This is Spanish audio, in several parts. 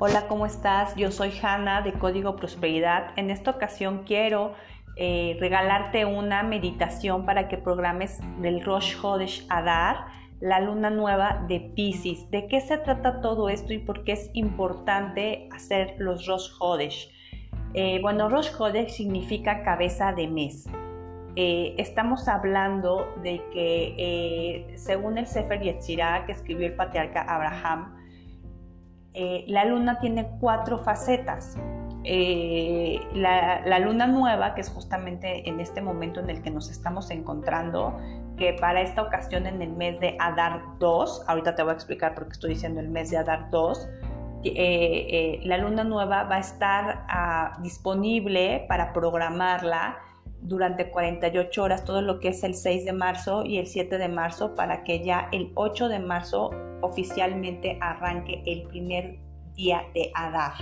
Hola, ¿cómo estás? Yo soy Hanna de Código Prosperidad. En esta ocasión quiero eh, regalarte una meditación para que programes del Rosh Hodesh Adar, la luna nueva de Pisces. ¿De qué se trata todo esto y por qué es importante hacer los Rosh Hodesh? Eh, bueno, Rosh Hodesh significa cabeza de mes. Eh, estamos hablando de que según el Sefer Yetzirah que escribió el patriarca Abraham, eh, la luna tiene cuatro facetas. Eh, la, luna nueva, que es justamente en este momento en el que nos estamos encontrando, que para esta ocasión en el mes de Adar 2, ahorita te voy a explicar por qué estoy diciendo el mes de Adar 2, eh, la luna nueva va a estar ah, disponible para programarla durante 48 horas, todo lo que es el 6 de marzo y el 7 de marzo, para que ya el 8 de marzo oficialmente arranque el primer día de Adar.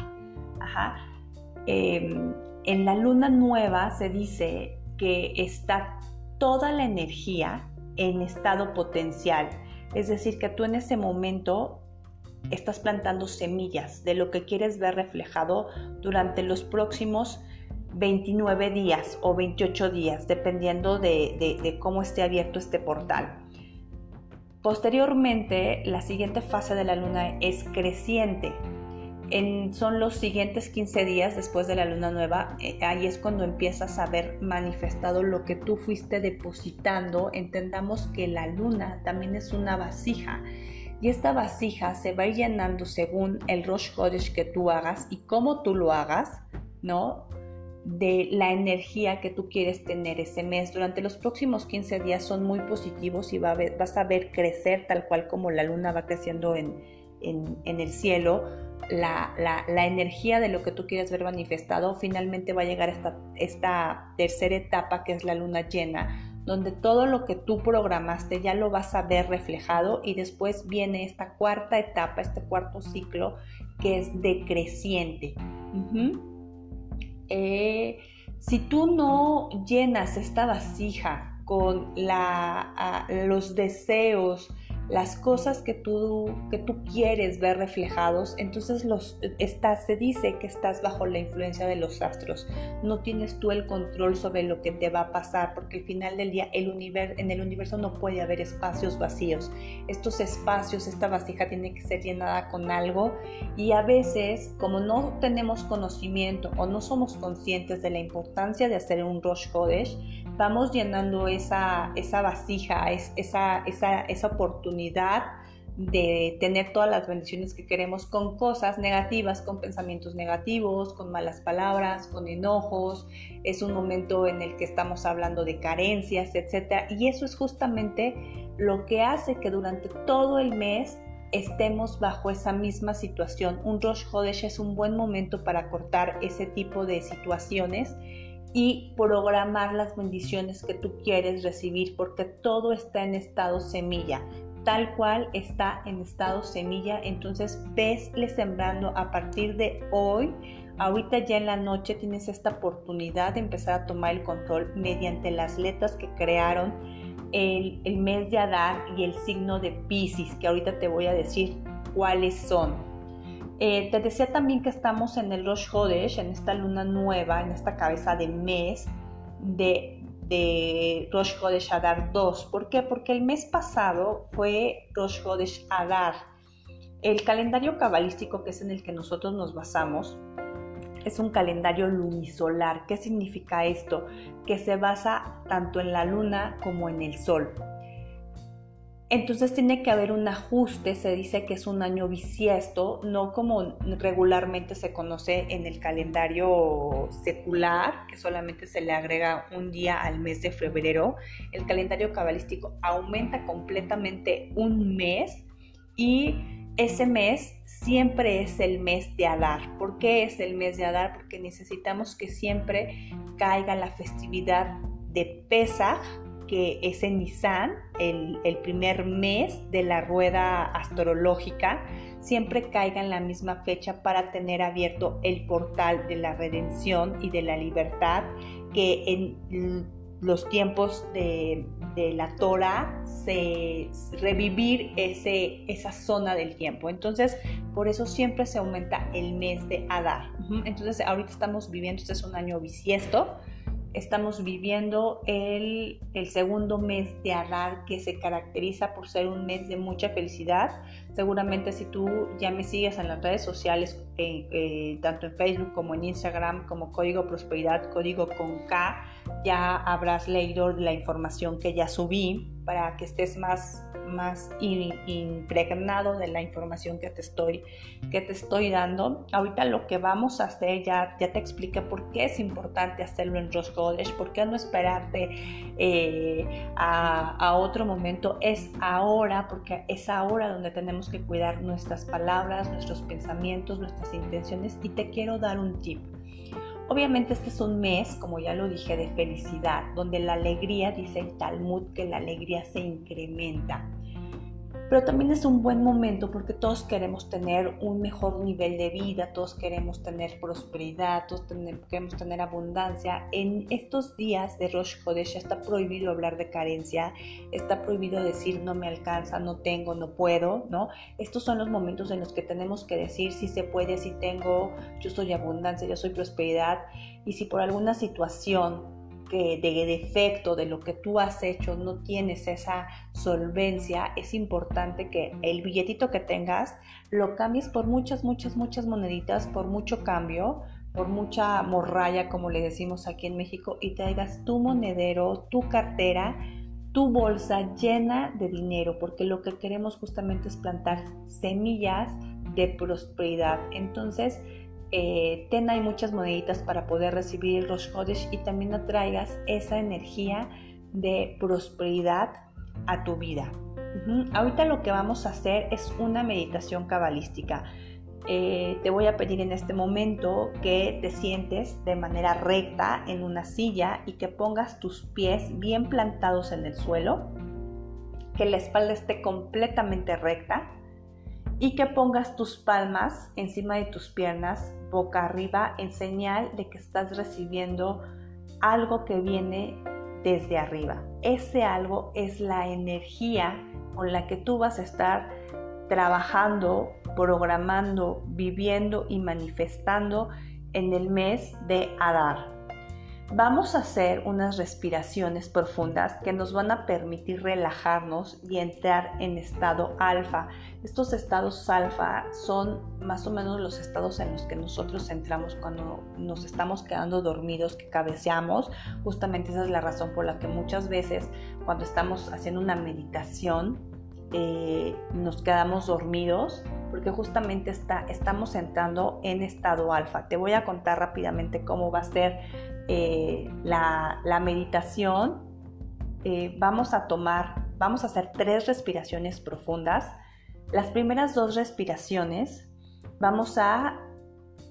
Em, en la luna nueva se dice que está toda la energía en estado potencial, es decir, que tú en ese momento estás plantando semillas de lo que quieres ver reflejado durante los próximos 29 días o 28 días, dependiendo de, cómo esté abierto este portal. Posteriormente, la siguiente fase de la luna es creciente. son los siguientes 15 días después de la luna nueva, eh, ahí es cuando empiezas a ver manifestado lo que tú fuiste depositando. Entendamos que la luna también es una vasija y esta vasija se va llenando según el Rosh Hodesh que tú hagas y cómo tú lo hagas, ¿no? De la energía que tú quieres tener ese mes. Durante los próximos 15 días son muy positivos y vas a ver crecer tal cual como la luna va creciendo en, el cielo. La, energía de lo que tú quieres ver manifestado finalmente va a llegar a esta, esta tercera etapa que es la luna llena, donde todo lo que tú programaste ya lo vas a ver reflejado y después viene esta cuarta etapa, este cuarto ciclo que es decreciente. Eh, si tú no llenas esta vasija con los deseos, las cosas que tú, que tú quieres ver reflejados, entonces los, estás, se dice que estás bajo la influencia de los astros. No tienes tú el control sobre lo que te va a pasar, porque al final del día el en el universo no puede haber espacios vacíos. Estos espacios, esta vasija tiene que ser llenada con algo y a veces, como no tenemos conocimiento o no somos conscientes de la importancia de hacer un Rosh Hodesh, vamos llenando esa, esa vasija, esa, esa, esa oportunidad de tener todas las bendiciones que queremos con cosas negativas, con pensamientos negativos, con malas palabras, con enojos. Es un momento en el que estamos hablando de carencias, etc. Y eso es justamente lo que hace que durante todo el mes estemos bajo esa misma situación. Un Rosh Hodesh es un buen momento para cortar ese tipo de situaciones y programar las bendiciones que tú quieres recibir porque todo está en estado semilla. Tal cual está en estado semilla entonces vesle sembrando a partir de hoy. Ahorita ya en la noche tienes esta oportunidad de empezar a tomar el control mediante las letras que crearon el, el mes de Adar y el signo de Pisces que ahorita te voy a decir cuáles son eh, te decía también que estamos en el Rosh Hodesh, en esta luna nueva, en esta cabeza de mes de, Rosh Hodesh Adar 2. ¿Por qué? Porque el mes pasado fue Rosh Hodesh Adar. El calendario cabalístico, que es en el que nosotros nos basamos, es un calendario lunisolar. ¿Qué significa esto? Que se basa tanto en la luna como en el sol. Entonces tiene que haber un ajuste, se dice que es un año bisiesto, no como regularmente se conoce en el calendario secular, que solamente se le agrega un día al mes de febrero. El calendario cabalístico aumenta completamente un mes y ese mes siempre es el mes de Adar. ¿Por qué es el mes de Adar? Porque necesitamos que siempre caiga la festividad de Pesach, que es en Nisan, el, primer mes de la rueda astrológica, siempre caiga en la misma fecha para tener abierto el portal de la redención y de la libertad, que en los tiempos de, la Torah, se, revivir ese, esa zona del tiempo. Entonces, por eso siempre se aumenta el mes de Adar. Entonces, ahorita estamos viviendo, este es un año bisiesto, estamos viviendo el, segundo mes de Adar que se caracteriza por ser un mes de mucha felicidad. Seguramente si tú ya me sigues en las redes sociales, eh, eh, tanto en Facebook como en Instagram, como Código Prosperidad, Código con K, ya habrás leído la información que ya subí para que estés más más impregnado de la información que te estoy, que te estoy dando. Ahorita lo que vamos a hacer, ya, ya te expliqué por qué es importante hacerlo en Rosh Hodesh, por qué no esperarte eh, a otro momento, es ahora, porque es ahora donde tenemos que cuidar nuestras palabras, nuestros pensamientos, nuestras intenciones y te quiero dar un tip. Obviamente este es un mes, como ya lo dije, de felicidad, donde la alegría, dice el Talmud, que la alegría se incrementa pero también es un buen momento porque todos queremos tener un mejor nivel de vida, todos queremos tener prosperidad, todos queremos tener abundancia. En estos días de Rosh Chodesh está prohibido hablar de carencia, está prohibido decir no me alcanza, no tengo, no puedo, ¿no? Estos son los momentos en los que tenemos que decir si se puede, si tengo, yo soy abundancia, yo soy prosperidad y si por alguna situación que de defecto de lo que tú has hecho no tienes esa solvencia, es importante que el billetito que tengas lo cambies por muchas, muchas, muchas moneditas, por mucho cambio, por mucha morralla, como le decimos aquí en México, y traigas tu monedero, tu cartera, tu bolsa llena de dinero, porque lo que queremos justamente es plantar semillas de prosperidad. Entonces, eh, ten ahí muchas moneditas para poder recibir los Rosh y también atraigas esa energía de prosperidad a tu vida. Ahorita lo que vamos a hacer es una meditación cabalística. Eh, te voy a pedir en este momento que te sientes de manera recta en una silla y que pongas tus pies bien plantados en el suelo, que la espalda esté completamente recta y que pongas tus palmas encima de tus piernas boca arriba en señal de que estás recibiendo algo que viene desde arriba. Ese algo es la energía con la que tú vas a estar trabajando, programando, viviendo y manifestando en el mes de Adar. Vamos a hacer unas respiraciones profundas que nos van a permitir relajarnos y entrar en estado alfa. Estos estados alfa son más o menos los estados en los que nosotros entramos cuando nos estamos quedando dormidos, que cabeceamos. Justamente esa es la razón por la que muchas veces cuando estamos haciendo una meditación eh, nos quedamos dormidos porque justamente está, estamos entrando en estado alfa. Te voy a contar rápidamente cómo va a ser eh, la, meditación, eh, vamos a tomar, vamos a hacer tres respiraciones profundas. Las primeras dos respiraciones vamos a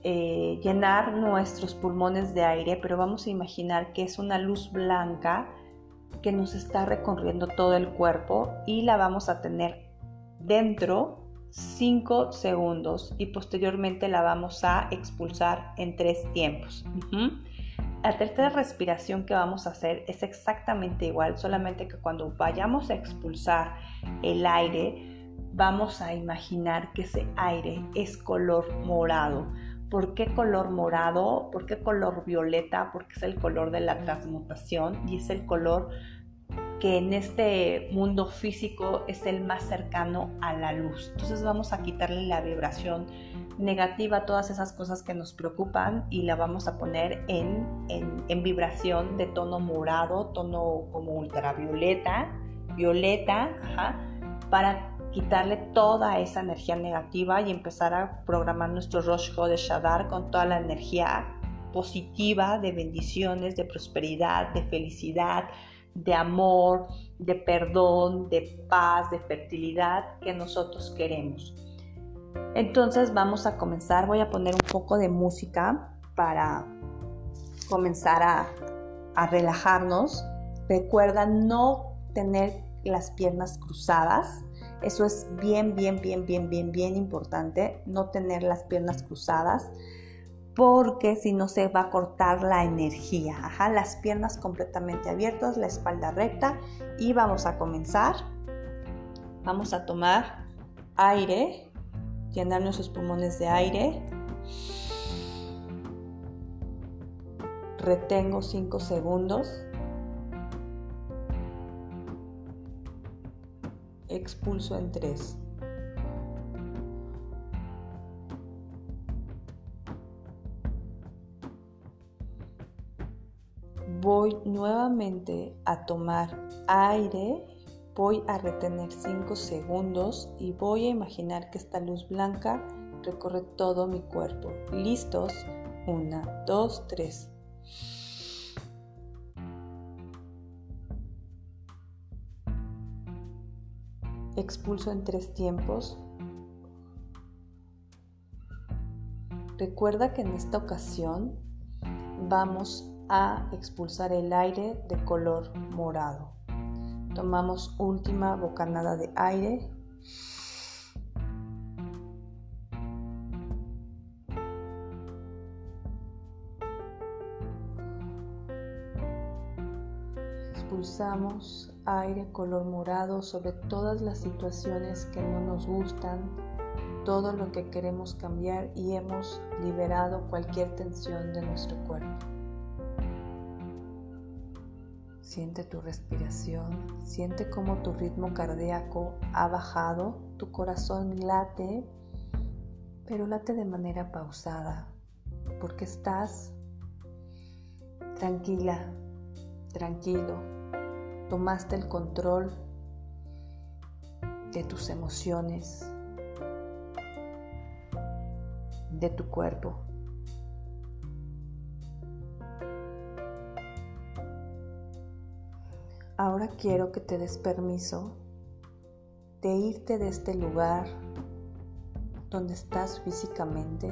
eh, llenar nuestros pulmones de aire, pero vamos a imaginar que es una luz blanca que nos está recorriendo todo el cuerpo y la vamos a tener dentro 5 segundos y posteriormente la vamos a expulsar en tres tiempos. La tercera respiración que vamos a hacer es exactamente igual, solamente que cuando vayamos a expulsar el aire, vamos a imaginar que ese aire es color morado. ¿Por qué color morado? ¿Por qué color violeta? Porque es el color de la transmutación y es el color que en este mundo físico es el más cercano a la luz. Entonces vamos a quitarle la vibración negativa todas esas cosas que nos preocupan y la vamos a poner en, en, vibración de tono morado, tono como ultravioleta, violeta, para quitarle toda esa energía negativa y empezar a programar nuestro Rosh de Shadar con toda la energía positiva de bendiciones, de prosperidad, de felicidad, de amor, de perdón, de paz, de fertilidad que nosotros queremos. Entonces vamos a comenzar, voy a poner un poco de música para comenzar a, relajarnos. Recuerda no tener las piernas cruzadas. Eso es bien, bien, bien, bien, bien, bien importante. No tener las piernas cruzadas. porque si no se va a cortar la energía. Ajá, las piernas completamente abiertas, la espalda recta y vamos a comenzar. Vamos a tomar aire, llenar nuestros pulmones de aire. Retengo 5 segundos. Expulso en 3. voy nuevamente a tomar aire, voy a retener 5 segundos y voy a imaginar que esta luz blanca recorre todo mi cuerpo. ¿Listos? 1, 2, 3. Expulso en tres tiempos. Recuerda que en esta ocasión vamos a expulsar el aire de color morado. Tomamos última bocanada de aire. Expulsamos aire color morado sobre todas las situaciones que no nos gustan, todo lo que queremos cambiar y hemos liberado cualquier tensión de nuestro cuerpo. Siente tu respiración, siente cómo tu ritmo cardíaco ha bajado, tu corazón late, pero late de manera pausada, porque estás tranquila, tranquilo, tomaste el control de tus emociones, de tu cuerpo. Ahora quiero que te des permiso de irte de este lugar donde estás físicamente.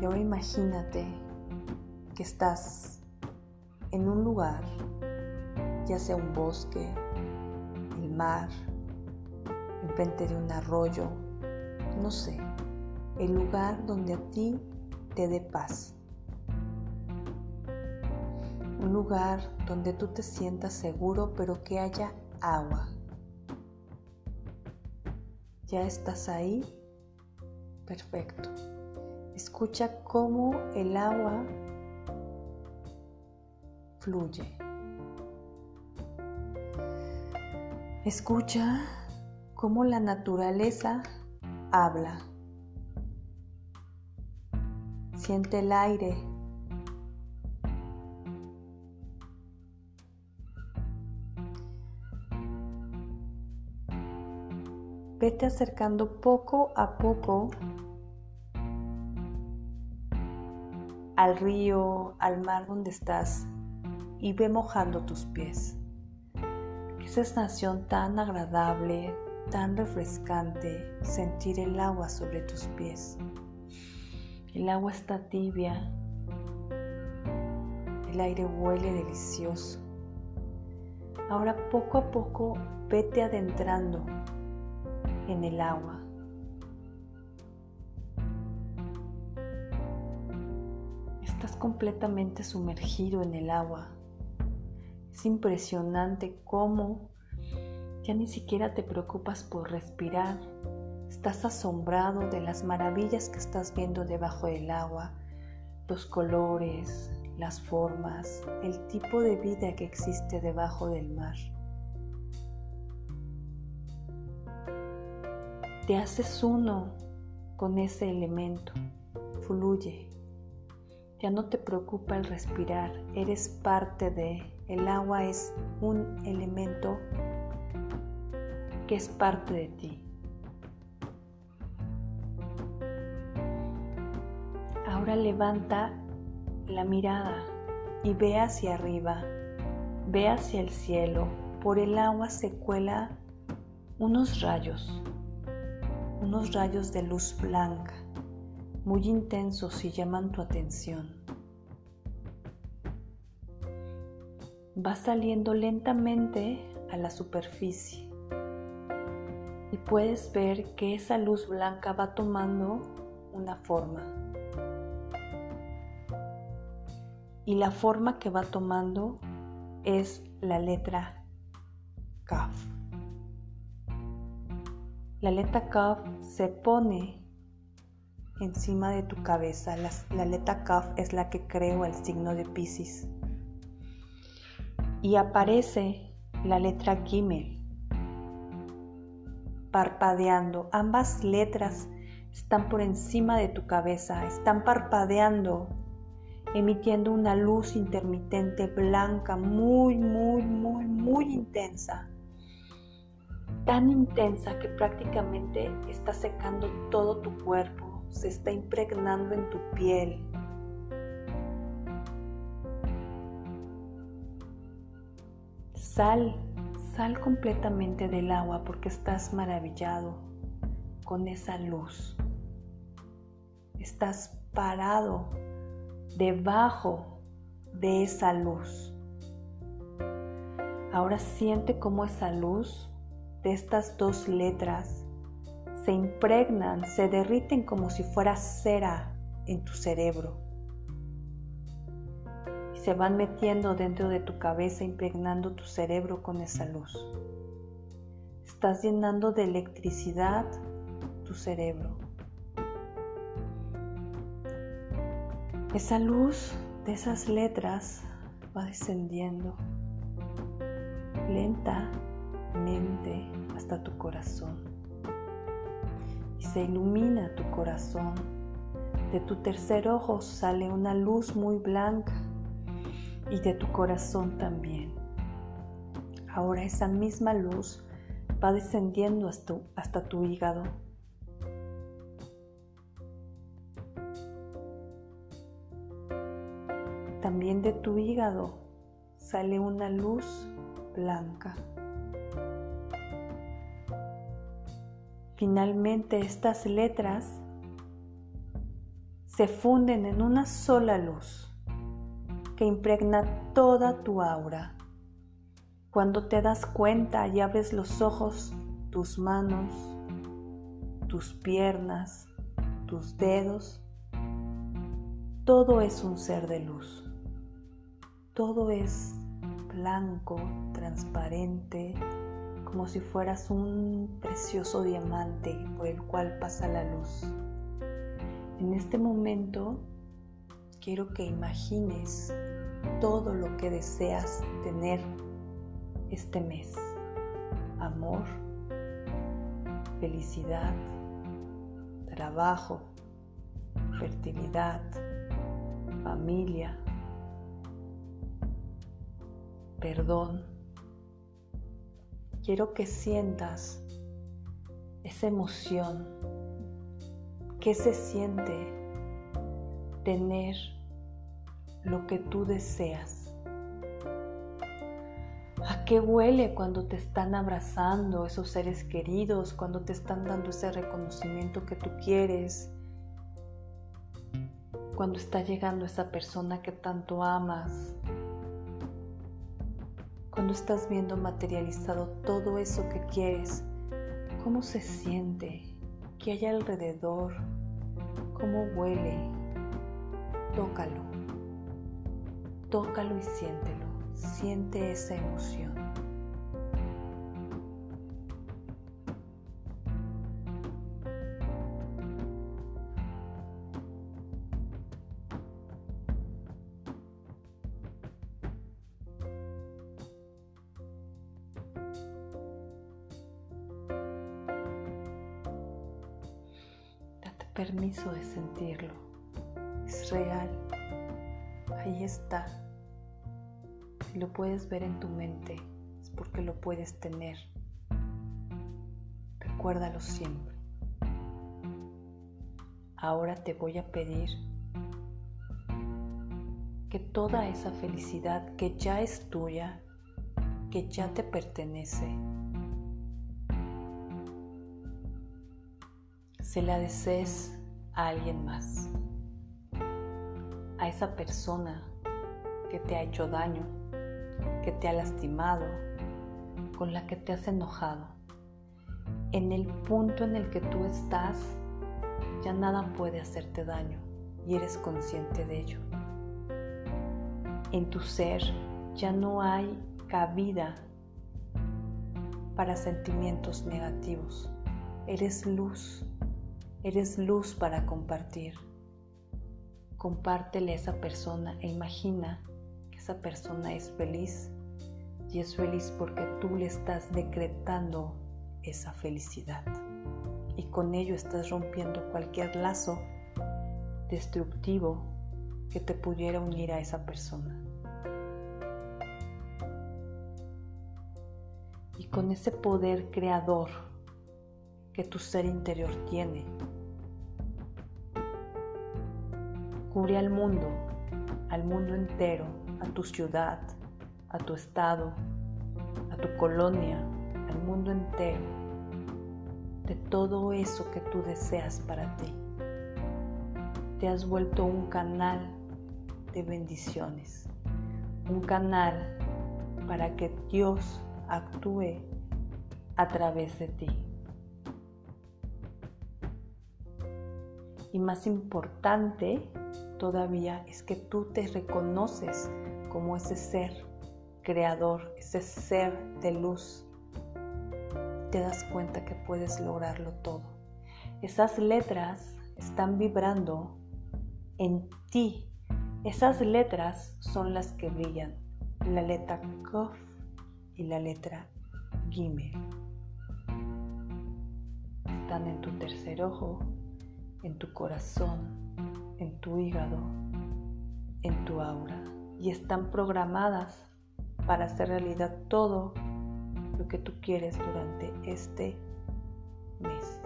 Y ahora imagínate que estás en un lugar, ya sea un bosque, el mar, enfrente de un arroyo, no sé, el lugar donde a ti te dé paz un lugar donde tú te sientas seguro pero que haya agua. ¿Ya estás ahí? Perfecto. Escucha cómo el agua fluye. Escucha cómo la naturaleza habla. Siente el aire vete acercando poco a poco al río, al mar donde estás y ve mojando tus pies. Qué sensación tan agradable, tan refrescante sentir el agua sobre tus pies. El agua está tibia, el aire huele delicioso. Ahora poco a poco vete adentrando en el agua. Estás completamente sumergido en el agua. Es impresionante cómo ya ni siquiera te preocupas por respirar. Estás asombrado de las maravillas que estás viendo debajo del agua, los colores, las formas, el tipo de vida que existe debajo del mar. Te haces uno con ese elemento, fluye. Ya no te preocupa el respirar, eres parte de, el agua es un elemento que es parte de ti. Ahora levanta la mirada y ve hacia arriba, ve hacia el cielo. Por el agua se cuela unos rayos unos rayos de luz blanca, muy intensos y llaman tu atención. Va saliendo lentamente a la superficie y puedes ver que esa luz blanca va tomando una forma. y la forma que va tomando es la letra Kaf. La letra Kaf se pone encima de tu cabeza. La, letra Kaf es la que creo el signo de Pisces. Y aparece la letra Gimel parpadeando. Ambas letras están por encima de tu cabeza, están parpadeando, emitiendo una luz intermitente blanca, muy, muy, muy, muy intensa. Tan intensa que prácticamente está secando todo tu cuerpo, se está impregnando en tu piel. Sal, sal completamente del agua porque estás maravillado con esa luz estás parado debajo de esa luz. Ahora siente cómo esa luz de estas dos letras se impregnan, se derriten como si fuera cera en tu cerebro. Y se van metiendo dentro de tu cabeza, impregnando tu cerebro con esa luz. Estás llenando de electricidad tu cerebro. Esa luz de esas letras va descendiendo lentamente hasta tu corazón y se ilumina tu corazón. De tu tercer ojo sale una luz muy blanca y de tu corazón también. Ahora esa misma luz va descendiendo hasta, hasta tu hígado También de tu hígado sale una luz blanca. Finalmente estas letras se funden en una sola luz que impregna toda tu aura. Cuando te das cuenta y abres los ojos, tus manos, tus piernas, tus dedos, todo es un ser de luz. Todo es blanco, transparente, como si fueras un precioso diamante por el cual pasa la luz. En este momento quiero que imagines todo lo que deseas tener este mes. Amor, felicidad, trabajo, fertilidad, familia, perdón. Quiero que sientas esa emoción. ¿Qué se siente tener lo que tú deseas? ¿A qué huele cuando te están abrazando esos seres queridos, cuando te están dando ese reconocimiento que tú quieres? Cuando está llegando esa persona que tanto amas, cuando estás viendo materializado todo eso que quieres, cómo se siente, qué hay alrededor, cómo huele. Tócalo, tócalo y siéntelo, siente esa emoción. Sentirlo. Es real. Ahí está. Lo puedes ver en tu mente, es porque lo puedes tener. Recuérdalo siempre. Ahora te voy a pedir que toda esa felicidad que ya es tuya, que ya te pertenece, se la desees a alguien más, a esa persona que te ha hecho daño, que te ha lastimado, con la que te has enojado. En el punto en el que tú estás, ya nada puede hacerte daño y eres consciente de ello. en tu ser ya no hay cabida para sentimientos negativos. Eres luz, eres luz para compartir. Compártele a esa persona e imagina que esa persona es feliz y es feliz porque tú le estás decretando esa felicidad y con ello estás rompiendo cualquier lazo destructivo que te pudiera unir a esa persona. Y con ese poder creador que tu ser interior tiene, cubre al mundo, al mundo entero, a tu ciudad, a tu estado, a tu colonia, al mundo entero, de todo eso que tú deseas para ti. Te has vuelto un canal de bendiciones, un canal para que Dios actúe a través de ti. Y más importante todavía es que tú te reconoces como ese ser creador, ese ser de luz. Te das cuenta que puedes lograrlo todo. Esas letras están vibrando en ti esas letras son las que brillan, la letra Kof y la letra Gimel. Están en tu tercer ojo, en tu corazón, en tu hígado, en tu aura y están programadas para hacer realidad todo lo que tú quieres durante este mes.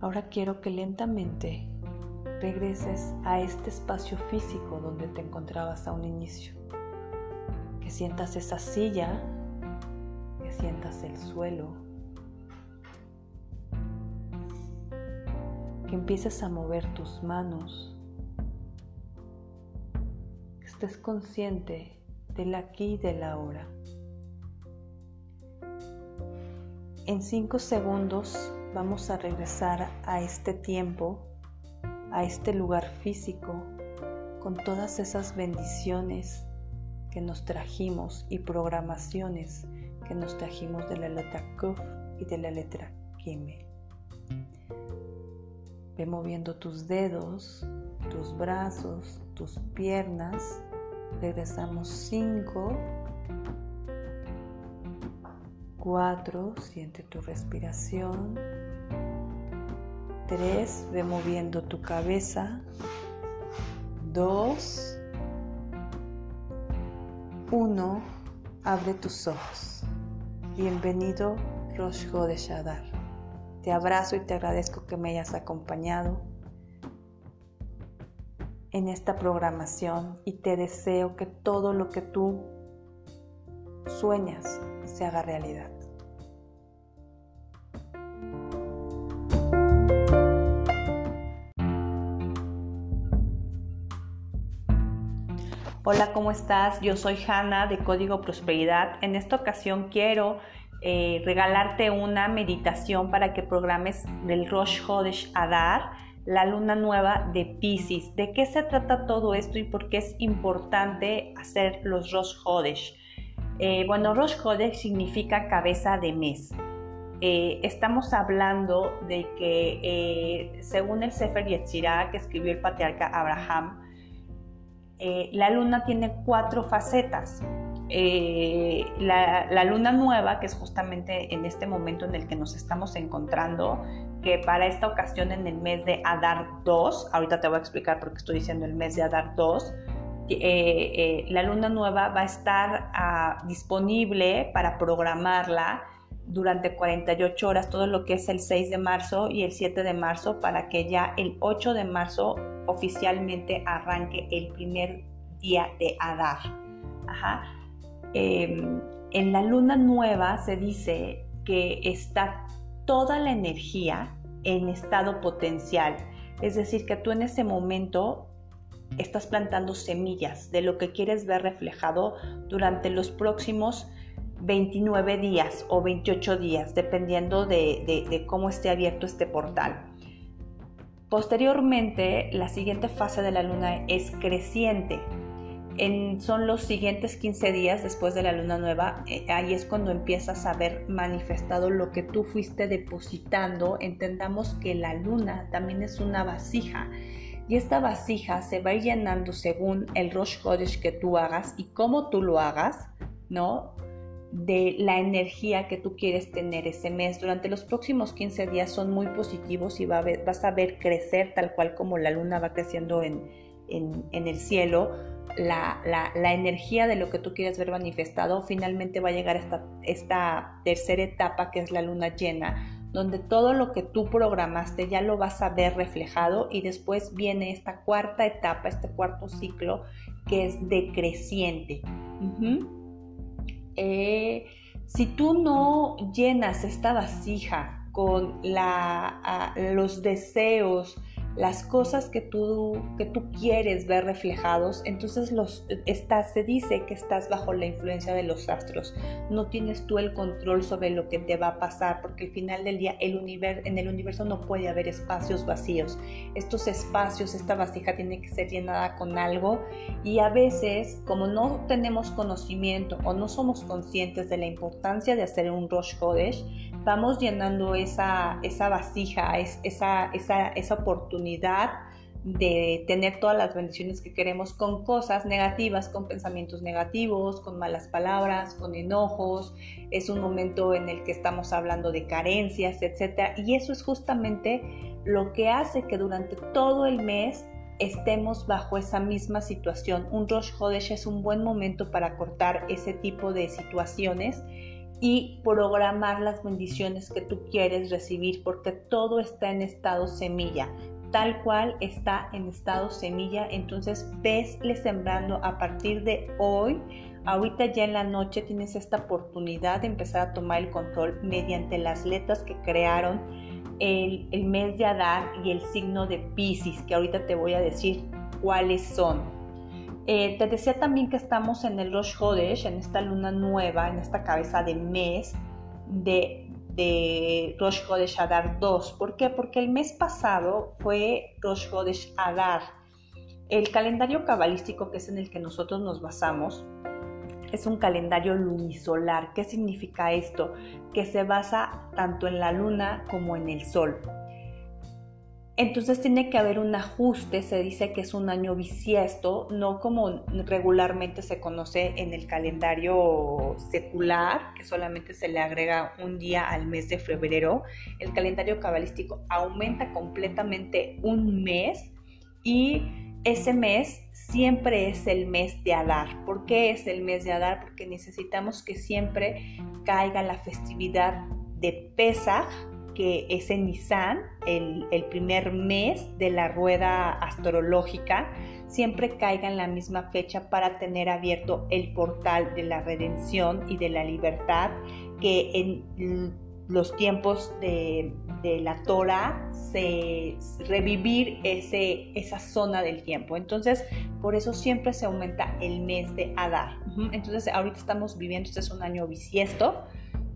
Ahora quiero que lentamente regreses a este espacio físico donde te encontrabas a un inicio. Que sientas esa silla, sientas el suelo, que empieces a mover tus manos, que estés consciente del aquí y del ahora. En cinco segundos vamos a regresar a este tiempo, a este lugar físico, con todas esas bendiciones que nos trajimos y programaciones que nos trajimos de la letra Kuf y de la letra Kime. Ve moviendo tus dedos, tus brazos, tus piernas. Regresamos 5, 4, siente tu respiración. 3, ve moviendo tu cabeza. 2, 1, abre tus ojos. Bienvenido Rosh de Shadar. Te abrazo y te agradezco que me hayas acompañado en esta programación y te deseo que todo lo que tú sueñas se haga realidad. Hola, ¿cómo estás? Yo soy Hanna de Código Prosperidad. En esta ocasión quiero eh, regalarte una meditación para que programes del Rosh Hodesh Adar, la luna nueva de Pisces. ¿De qué se trata todo esto y por qué es importante hacer los Rosh Hodesh? Eh, bueno, Rosh Hodesh significa cabeza de mes. Eh, estamos hablando de que según el Sefer Yetzirah que escribió el patriarca Abraham, eh, la luna tiene cuatro facetas. Eh, la, luna nueva, que es justamente en este momento en el que nos estamos encontrando, que para esta ocasión en el mes de Adar 2, ahorita te voy a explicar por qué estoy diciendo el mes de Adar 2, eh, la luna nueva va a estar ah, disponible para programarla durante 48 horas, todo lo que es el 6 de marzo y el 7 de marzo, para que ya el 8 de marzo oficialmente arranque el primer día de Adar. Em, en la luna nueva se dice que está toda la energía en estado potencial, es decir, que tú en ese momento estás plantando semillas de lo que quieres ver reflejado durante los próximos 29 días o 28 días, dependiendo de, cómo esté abierto este portal. Posteriormente, la siguiente fase de la luna es creciente. son los siguientes 15 días después de la luna nueva, eh, ahí es cuando empiezas a ver manifestado lo que tú fuiste depositando. Entendamos que la luna también es una vasija y esta vasija se va llenando según el Rosh Hodesh que tú hagas y cómo tú lo hagas, ¿no? De la energía que tú quieres tener ese mes. Durante los próximos 15 días son muy positivos y vas a ver crecer tal cual como la luna va creciendo en, el cielo. La, energía de lo que tú quieres ver manifestado finalmente va a llegar esta, esta tercera etapa que es la luna llena donde todo lo que tú programaste ya lo vas a ver reflejado y después viene esta cuarta etapa, este cuarto ciclo que es decreciente. Eh, si tú no llenas esta vasija con los deseos, las cosas que tú, que tú quieres ver reflejados, entonces los, estás, se dice que estás bajo la influencia de los astros. No tienes tú el control sobre lo que te va a pasar, porque al final del día el en el universo no puede haber espacios vacíos. Estos espacios, esta vasija tiene que ser llenada con algo y a veces, como no tenemos conocimiento o no somos conscientes de la importancia de hacer un Rosh Hodesh, vamos llenando esa, esa vasija, esa, esa, esa oportunidad de tener todas las bendiciones que queremos con cosas negativas, con pensamientos negativos, con malas palabras, con enojos. Es un momento en el que estamos hablando de carencias, etc. Y eso es justamente lo que hace que durante todo el mes estemos bajo esa misma situación. Un Rosh Hodesh es un buen momento para cortar ese tipo de situaciones y programar las bendiciones que tú quieres recibir, porque todo está en estado semilla, tal cual está en estado semilla. Entonces, vesle sembrando a partir de hoy. Ahorita ya en la noche tienes esta oportunidad de empezar a tomar el control mediante las letras que crearon el, mes de Adar y el signo de Pisces, que ahorita te voy a decir cuáles son. Eh, te decía también que estamos en el Rosh Hodesh, en esta luna nueva, en esta cabeza de mes de, Rosh Hodesh Adar 2. ¿Por qué? Porque el mes pasado fue Rosh Hodesh Adar. El calendario cabalístico que es en el que nosotros nos basamos es un calendario lunisolar. ¿Qué significa esto? Que se basa tanto en la luna como en el sol. Entonces tiene que haber un ajuste, se dice que es un año bisiesto, no como regularmente se conoce en el calendario secular, que solamente se le agrega un día al mes de febrero. El calendario cabalístico aumenta completamente un mes y ese mes siempre es el mes de Adar. ¿Por qué es el mes de Adar? Porque necesitamos que siempre caiga la festividad de Pesach, que es en Nisan, el, primer mes de la rueda astrológica, siempre caiga en la misma fecha para tener abierto el portal de la redención y de la libertad que en los tiempos de, la Torah se revivir ese, esa zona del tiempo. Entonces, por eso siempre se aumenta el mes de Adar. Entonces, ahorita estamos viviendo, este es un año bisiesto,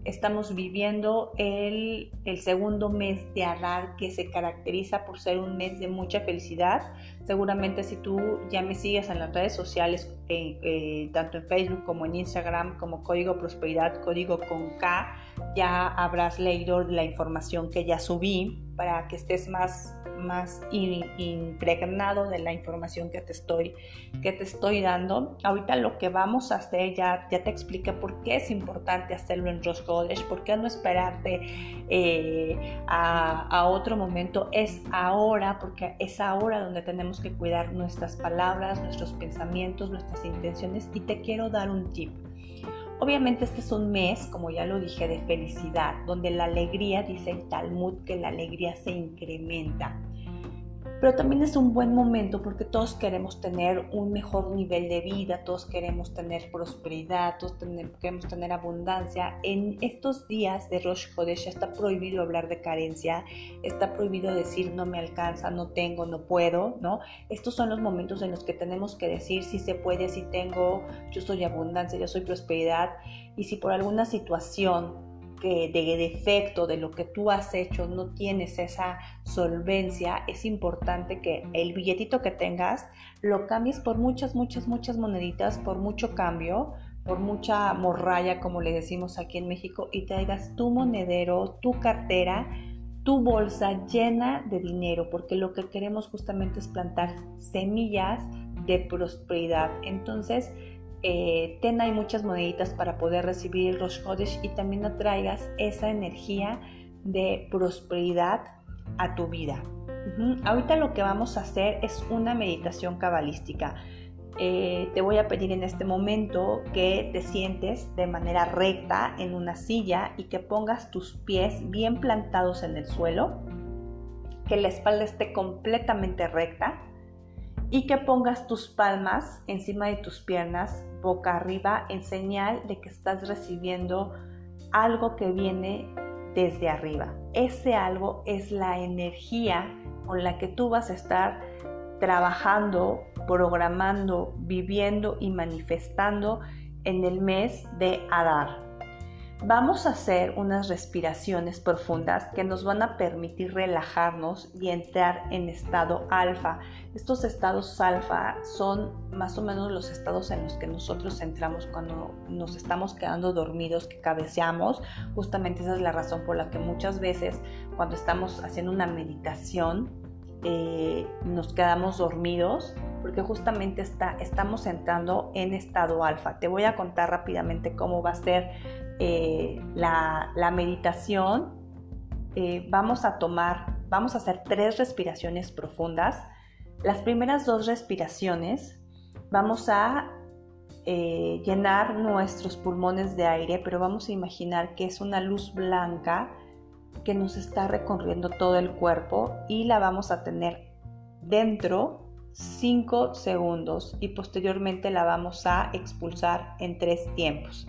estamos viviendo el, segundo mes de Adar que se caracteriza por ser un mes de mucha felicidad. Seguramente si tú ya me sigues en las redes sociales, eh, eh, tanto en Facebook como en Instagram, como Código Prosperidad, Código con K, ya habrás leído la información que ya subí para que estés más más impregnado de la información que te estoy, que te estoy dando. Ahorita lo que vamos a hacer, ya, ya te expliqué por qué es importante hacerlo en Rosh Hodesh, por qué no esperarte eh, a, a otro momento, es ahora, porque es ahora donde tenemos que cuidar nuestras palabras, nuestros pensamientos, nuestras intenciones y te quiero dar un tip. Obviamente este es un mes, como ya lo dije, de felicidad, donde la alegría, dice el Talmud, que la alegría se incrementa pero también es un buen momento porque todos queremos tener un mejor nivel de vida, todos queremos tener prosperidad, todos queremos tener abundancia. En estos días de Rosh Hodesh está prohibido hablar de carencia, está prohibido decir no me alcanza, no tengo, no puedo, ¿no? Estos son los momentos en los que tenemos que decir si se puede, si tengo, yo soy abundancia, yo soy prosperidad y si por alguna situación que de defecto de lo que tú has hecho no tienes esa solvencia, es importante que el billetito que tengas lo cambies por muchas, muchas, muchas moneditas, por mucho cambio, por mucha morralla, como le decimos aquí en México, y traigas tu monedero, tu cartera, tu bolsa llena de dinero, porque lo que queremos justamente es plantar semillas de prosperidad. Entonces, eh, ten ahí muchas moneditas para poder recibir los Rosh y también atraigas esa energía de prosperidad a tu vida. Ahorita lo que vamos a hacer es una meditación cabalística. Eh, te voy a pedir en este momento que te sientes de manera recta en una silla y que pongas tus pies bien plantados en el suelo, que la espalda esté completamente recta y que pongas tus palmas encima de tus piernas, boca arriba, en señal de que estás recibiendo algo que viene desde arriba. Ese algo es la energía con la que tú vas a estar trabajando, programando, viviendo y manifestando en el mes de Adar. Vamos a hacer unas respiraciones profundas que nos van a permitir relajarnos y entrar en estado alfa. Estos estados alfa son más o menos los estados en los que nosotros entramos cuando nos estamos quedando dormidos, que cabeceamos. Justamente esa es la razón por la que muchas veces cuando estamos haciendo una meditación eh, nos quedamos dormidos porque justamente está, estamos entrando en estado alfa. Te voy a contar rápidamente cómo va a ser eh, la, meditación, eh, vamos a tomar, vamos a hacer tres respiraciones profundas. Las primeras dos respiraciones vamos a llenar nuestros pulmones de aire, pero vamos a imaginar que es una luz blanca que nos está recorriendo todo el cuerpo y la vamos a tener dentro 5 segundos y posteriormente la vamos a expulsar en tres tiempos.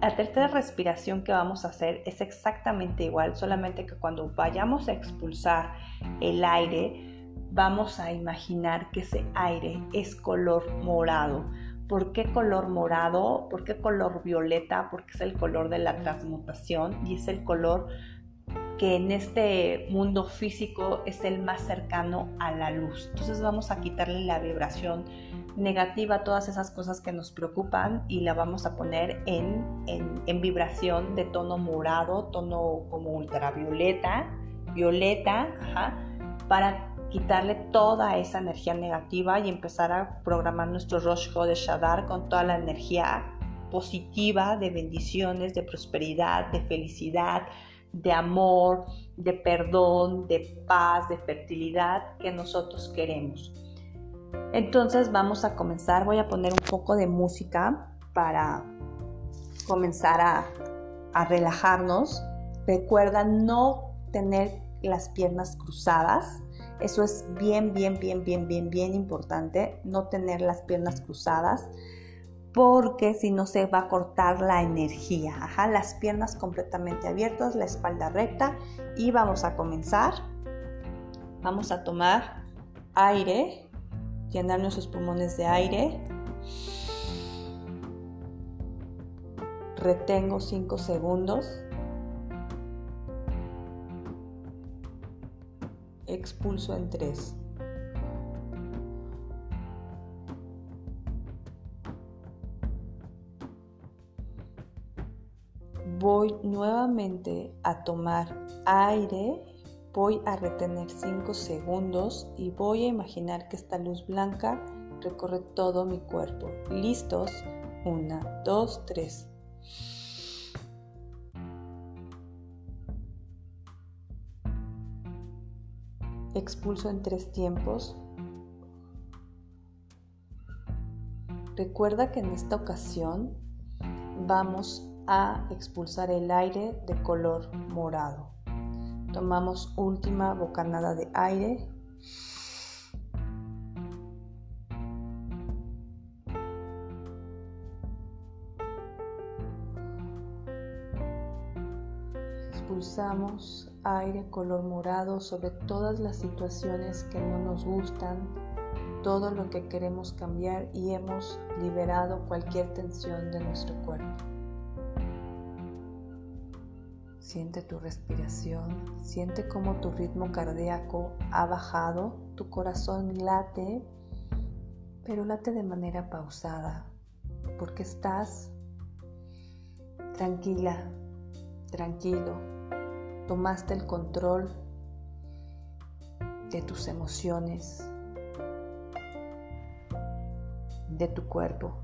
La tercera respiración que vamos a hacer es exactamente igual, solamente que cuando vayamos a expulsar el aire, vamos a imaginar que ese aire es color morado. ¿Por qué color morado? ¿Por qué color violeta? Porque es el color de la transmutación y es el color que en este mundo físico es el más cercano a la luz. Entonces vamos a quitarle la vibración negativa todas esas cosas que nos preocupan y la vamos a poner en, en, vibración de tono morado, tono como ultravioleta, violeta, para quitarle toda esa energía negativa y empezar a programar nuestro Rosh de con toda la energía positiva de bendiciones, de prosperidad, de felicidad, de amor, de perdón, de paz, de fertilidad que nosotros queremos. Entonces vamos a comenzar, voy a poner un poco de música para comenzar a, relajarnos. Recuerda no tener las piernas cruzadas. Eso es bien, bien, bien, bien, bien, bien importante. No tener las piernas cruzadas porque si no se va a cortar la energía. Ajá, las piernas completamente abiertas, la espalda recta y vamos a comenzar. Vamos a tomar aire llenar nuestros pulmones de aire. Retengo 5 segundos. Expulso en 3. Voy nuevamente a tomar aire Voy a retener 5 segundos y voy a imaginar que esta luz blanca recorre todo mi cuerpo. ¿Listos? 1, 2, 3. Expulso en tres tiempos. Recuerda que en esta ocasión vamos a expulsar el aire de color morado. Tomamos última bocanada de aire. Expulsamos aire color morado sobre todas las situaciones que no nos gustan, todo lo que queremos cambiar y hemos liberado cualquier tensión de nuestro cuerpo. Siente tu respiración, siente cómo tu ritmo cardíaco ha bajado, tu corazón late, pero late de manera pausada, porque estás tranquila, tranquilo, tomaste el control de tus emociones, de tu cuerpo.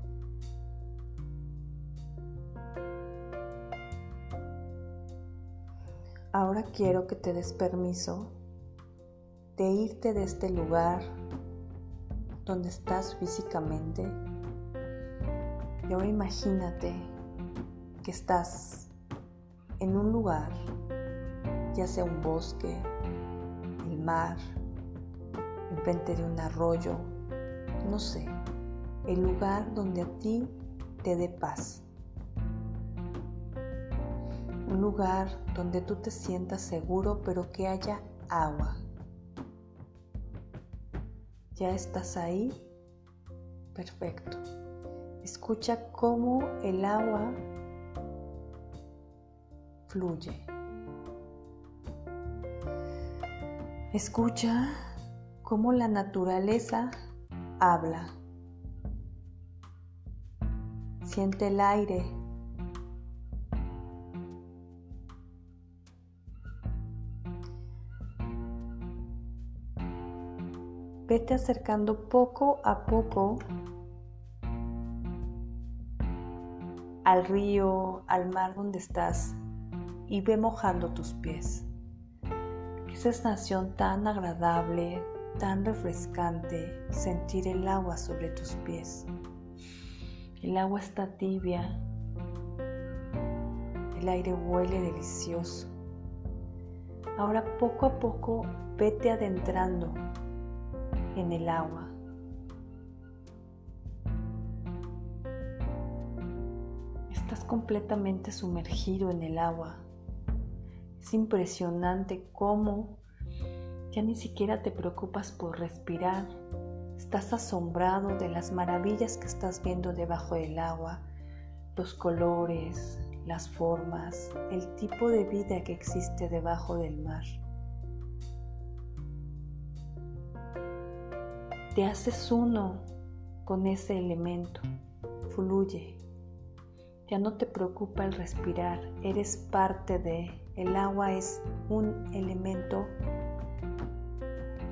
Ahora quiero que te des permiso de irte de este lugar donde estás físicamente. Y ahora imagínate que estás en un lugar, ya sea un bosque, el mar, enfrente de un arroyo, no sé, el lugar donde a ti te dé paz. Un lugar donde tú te sientas seguro pero que haya agua. ¿Ya estás ahí? Perfecto. Escucha cómo el agua fluye. Escucha cómo la naturaleza habla. Siente el aire vete acercando poco a poco al río, al mar donde estás y ve mojando tus pies. Qué sensación tan agradable, tan refrescante sentir el agua sobre tus pies. El agua está tibia, el aire huele delicioso. Ahora poco a poco vete adentrando en el agua. Estás completamente sumergido en el agua. Es impresionante cómo ya ni siquiera te preocupas por respirar. Estás asombrado de las maravillas que estás viendo debajo del agua, los colores, las formas, el tipo de vida que existe debajo del mar. te haces uno con ese elemento, fluye. Ya no te preocupa el respirar, eres parte de, el agua es un elemento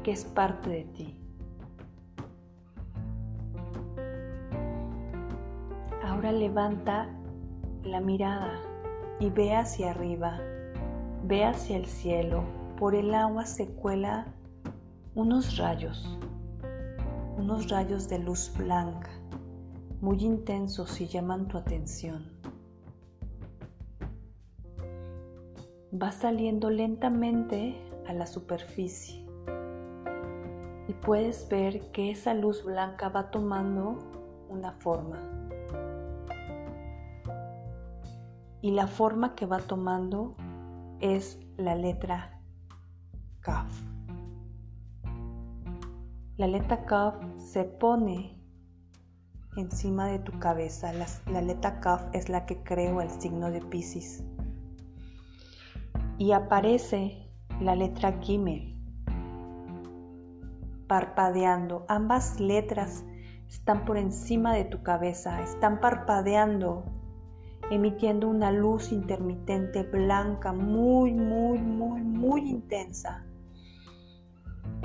que es parte de ti. Ahora levanta la mirada y ve hacia arriba, ve hacia el cielo. Por el agua se cuela unos rayos unos rayos de luz blanca, muy intensos y llaman tu atención. Va saliendo lentamente a la superficie y puedes ver que esa luz blanca va tomando una forma. Y la forma que va tomando es la letra Kaf. La letra Kaf se pone encima de tu cabeza. La, letra Kaf es la que creo el signo de Pisces. Y aparece la letra Gimel parpadeando. Ambas letras están por encima de tu cabeza, están parpadeando, emitiendo una luz intermitente blanca, muy, muy, muy, muy intensa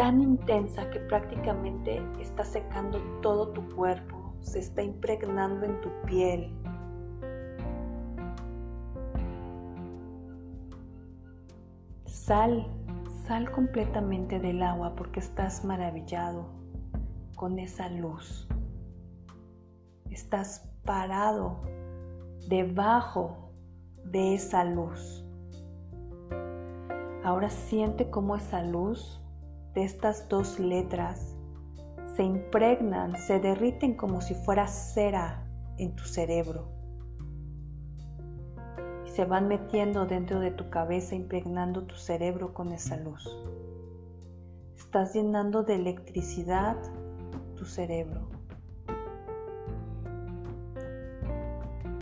tan intensa que prácticamente está secando todo tu cuerpo, se está impregnando en tu piel. Sal, sal completamente del agua porque estás maravillado con esa luz. Estás parado debajo de esa luz. Ahora siente cómo esa luz de estas dos letras se impregnan, se derriten como si fuera cera en tu cerebro. Se van metiendo dentro de tu cabeza, impregnando tu cerebro con esa luz. Estás llenando de electricidad tu cerebro.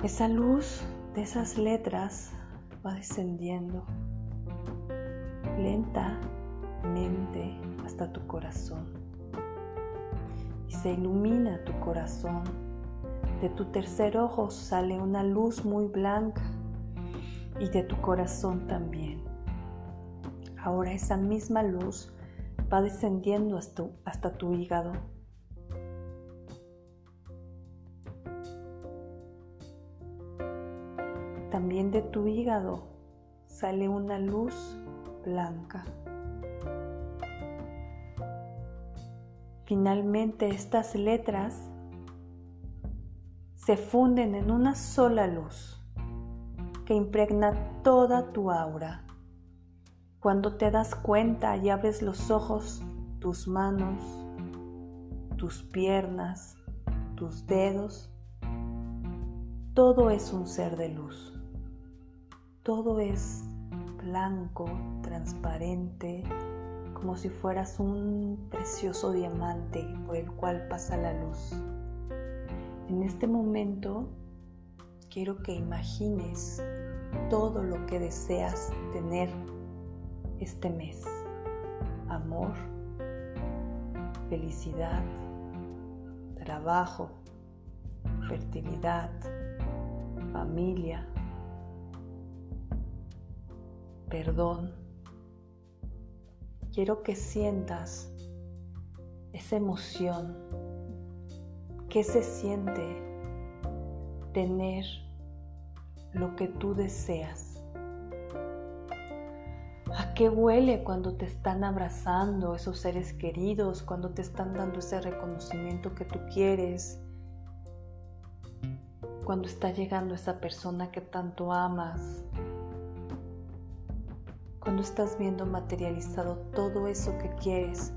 Esa luz de esas letras va descendiendo lentamente hasta tu corazón y se ilumina tu corazón. De tu tercer ojo sale una luz muy blanca y de tu corazón también. Ahora esa misma luz va descendiendo hasta, hasta tu hígado. También de tu hígado sale una luz blanca. Finalmente estas letras se funden en una sola luz que impregna toda tu aura. Cuando te das cuenta y abres los ojos, tus manos, tus piernas, tus dedos, todo es un ser de luz. Todo es blanco, transparente, como si fueras un precioso diamante por el cual pasa la luz. En este momento quiero que imagines todo lo que deseas tener este mes. Amor, felicidad, trabajo, fertilidad, familia, perdón. Quiero que sientas esa emoción que se siente tener lo que tú deseas ¿A qué huele cuando te están abrazando esos seres queridos, cuando te están dando ese reconocimiento que tú quieres? Cuando está llegando esa persona que tanto amas. Cuando estás viendo materializado todo eso que quieres,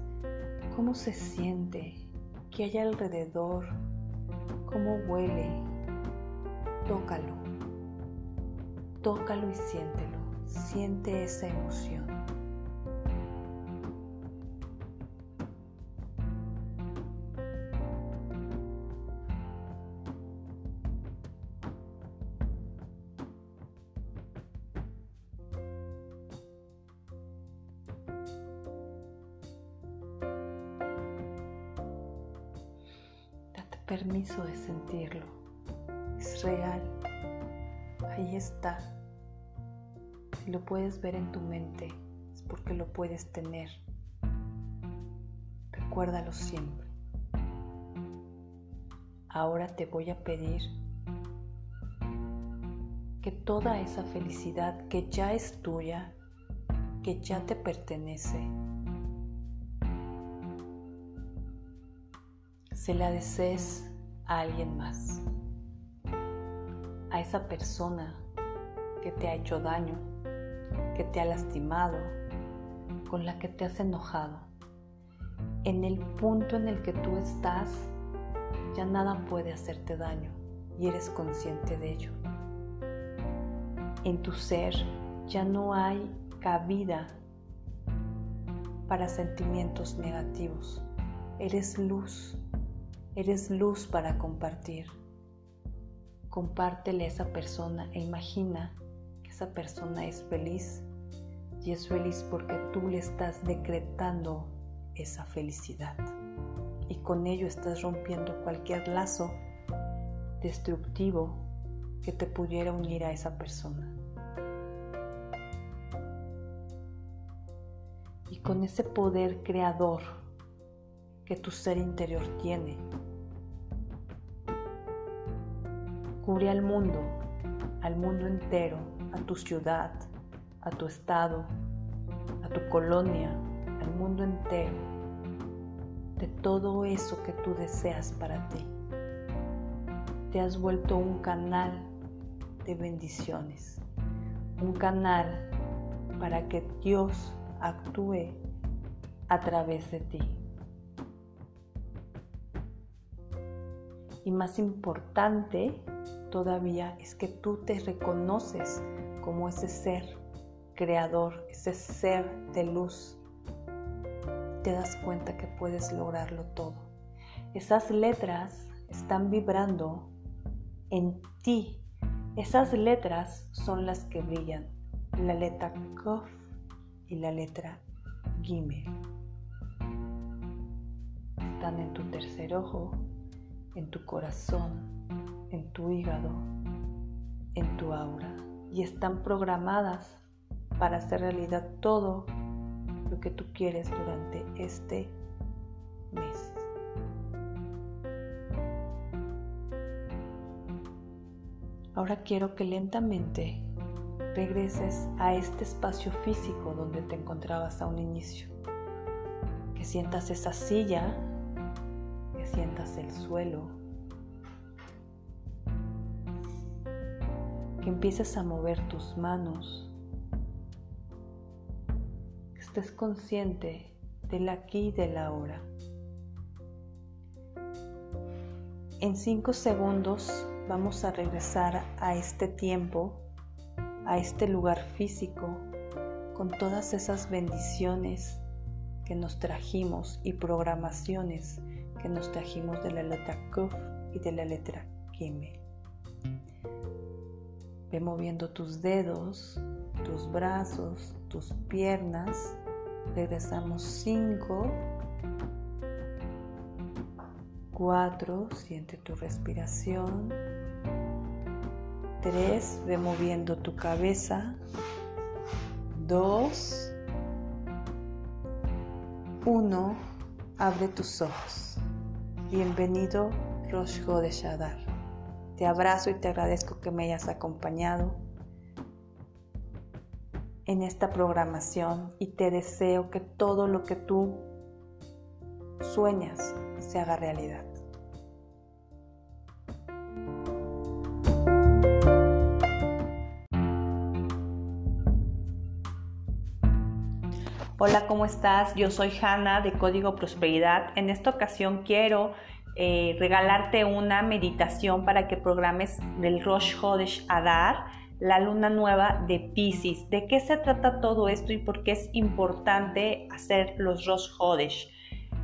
¿cómo se siente? ¿Qué hay alrededor? ¿Cómo huele? Tócalo. Tócalo y siéntelo. Siente esa emoción. Permiso de sentirlo. Es real. Ahí está. Puedes ver en tu mente, es porque lo puedes tener. Recuérdalo siempre. Ahora te voy a pedir que toda esa felicidad que ya es tuya, que ya te pertenece, se la desees a alguien más, a esa persona que te ha hecho daño, que te ha lastimado, con la que te has enojado. En el punto en el que tú estás, ya nada puede hacerte daño y eres consciente de ello. En tu ser ya no hay cabida para sentimientos negativos. Eres luz, eres luz para compartir. Compártele a esa persona e imagina esa persona es feliz y es feliz porque tú le estás decretando esa felicidad y con ello estás rompiendo cualquier lazo destructivo que te pudiera unir a esa persona. Y con ese poder creador que tu ser interior tiene, cubre al mundo, al mundo entero a tu ciudad, a tu estado, a tu colonia, al mundo entero, de todo eso que tú deseas para ti. Te has vuelto un canal de bendiciones, un canal para que Dios actúe a través de ti. Y más importante todavía es que tú te reconoces como ese ser creador, ese ser de luz. Te das cuenta que puedes lograrlo todo. Esas letras están vibrando en ti Esas letras son las que brillan, la letra Kof y la letra Gimel. Están en tu tercer ojo, en tu corazón, en tu hígado, en tu aura y están programadas para hacer realidad todo lo que tú quieres durante este mes. Ahora quiero que lentamente regreses a este espacio físico donde te encontrabas a un inicio. Que sientas esa silla, que sientas el suelo, que empieces a mover tus manos, que estés consciente del aquí y del ahora. En cinco segundos vamos a regresar a este tiempo, a este lugar físico, con todas esas bendiciones que nos trajimos y programaciones que nos trajimos de la letra Kuf y de la letra Kime. Ve moviendo tus dedos, tus brazos, tus piernas. Regresamos 5, 4, siente tu respiración. 3, ve moviendo tu cabeza. 2, 1, abre tus ojos. Bienvenido Rosh de Shadar. Te abrazo y te agradezco que me hayas acompañado en esta programación y te deseo que todo lo que tú sueñas se haga realidad. Hola, ¿cómo estás? Yo soy Hanna de Código Prosperidad. En esta ocasión quiero eh, regalarte una meditación para que programes del Rosh Hodesh Adar, la luna nueva de Pisces. ¿De qué se trata todo esto y por qué es importante hacer los Rosh Hodesh?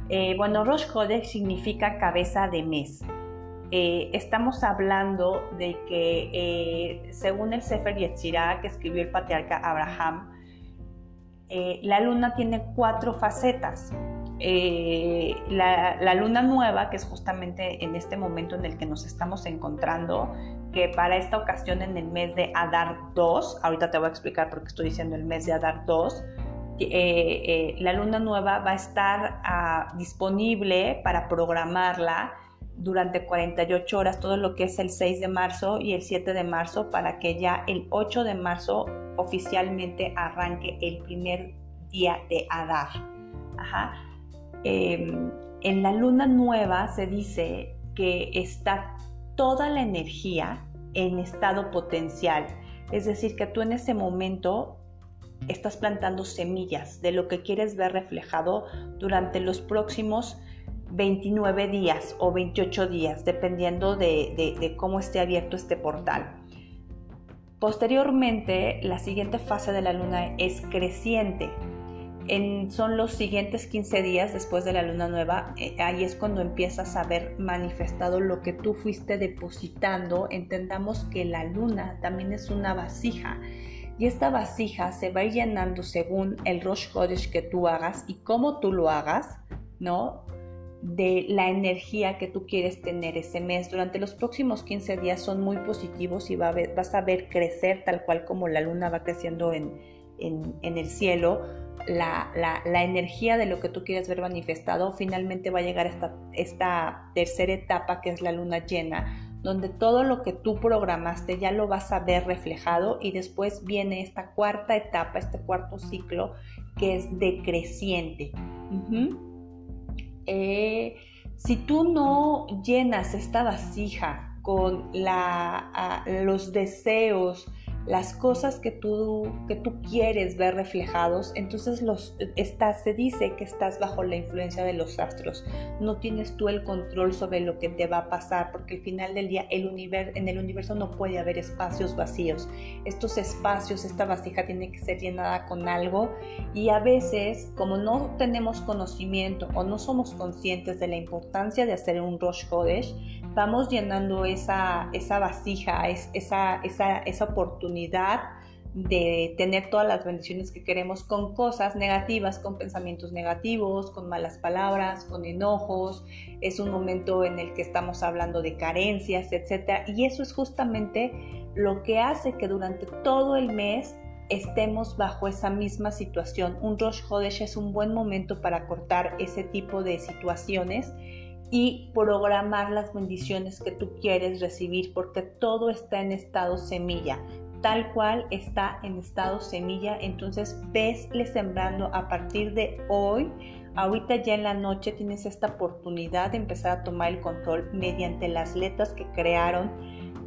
Eh, bueno, Rosh Hodesh significa cabeza de mes. Eh, estamos hablando de que, según el Sefer Yetzirah que escribió el patriarca Abraham, eh, la luna tiene cuatro facetas. Eh, la, luna nueva, que es justamente en este momento en el que nos estamos encontrando, que para esta ocasión en el mes de Adar 2, ahorita te voy a explicar por qué estoy diciendo el mes de Adar 2, eh, la luna nueva va a estar ah, disponible para programarla durante 48 horas, todo lo que es el 6 de marzo y el 7 de marzo, para que ya el 8 de marzo oficialmente arranque el primer día de Adar. Em, en la luna nueva se dice que está toda la energía en estado potencial, es decir, que tú en ese momento estás plantando semillas de lo que quieres ver reflejado durante los próximos 29 días o 28 días, dependiendo de, cómo esté abierto este portal. Posteriormente, la siguiente fase de la luna es creciente. Son los siguientes 15 días después de la luna nueva, eh, ahí es cuando empiezas a ver manifestado lo que tú fuiste depositando. Entendamos que la luna también es una vasija y esta vasija se va llenando según el Rosh Hodesh que tú hagas y cómo tú lo hagas, ¿no? de la energía que tú quieres tener ese mes. Durante los próximos 15 días son muy positivos y vas a ver crecer tal cual como la luna va creciendo en, el cielo. La, energía de lo que tú quieres ver manifestado finalmente va a llegar esta, esta tercera etapa que es la luna llena donde todo lo que tú programaste ya lo vas a ver reflejado y después viene esta cuarta etapa, este cuarto ciclo que es decreciente. Eh, si tú no llenas esta vasija con los deseos, las cosas que tú, que tú quieres ver reflejados, entonces los, estás, se dice que estás bajo la influencia de los astros. No tienes tú el control sobre lo que te va a pasar, porque al final del día el en el universo no puede haber espacios vacíos. Estos espacios, esta vasija tiene que ser llenada con algo y a veces, como no tenemos conocimiento o no somos conscientes de la importancia de hacer un Rosh Kodesh, vamos llenando esa, esa vasija, esa, esa, esa oportunidad de tener todas las bendiciones que queremos con cosas negativas, con pensamientos negativos, con malas palabras, con enojos. Es un momento en el que estamos hablando de carencias, etc. Y eso es justamente lo que hace que durante todo el mes estemos bajo esa misma situación. Un Rosh Hodesh es un buen momento para cortar ese tipo de situaciones y programar las bendiciones que tú quieres recibir porque todo está en estado semilla tal cual está en estado semilla. Entonces, vesle sembrando a partir de hoy. Ahorita ya en la noche tienes esta oportunidad de empezar a tomar el control mediante las letras que crearon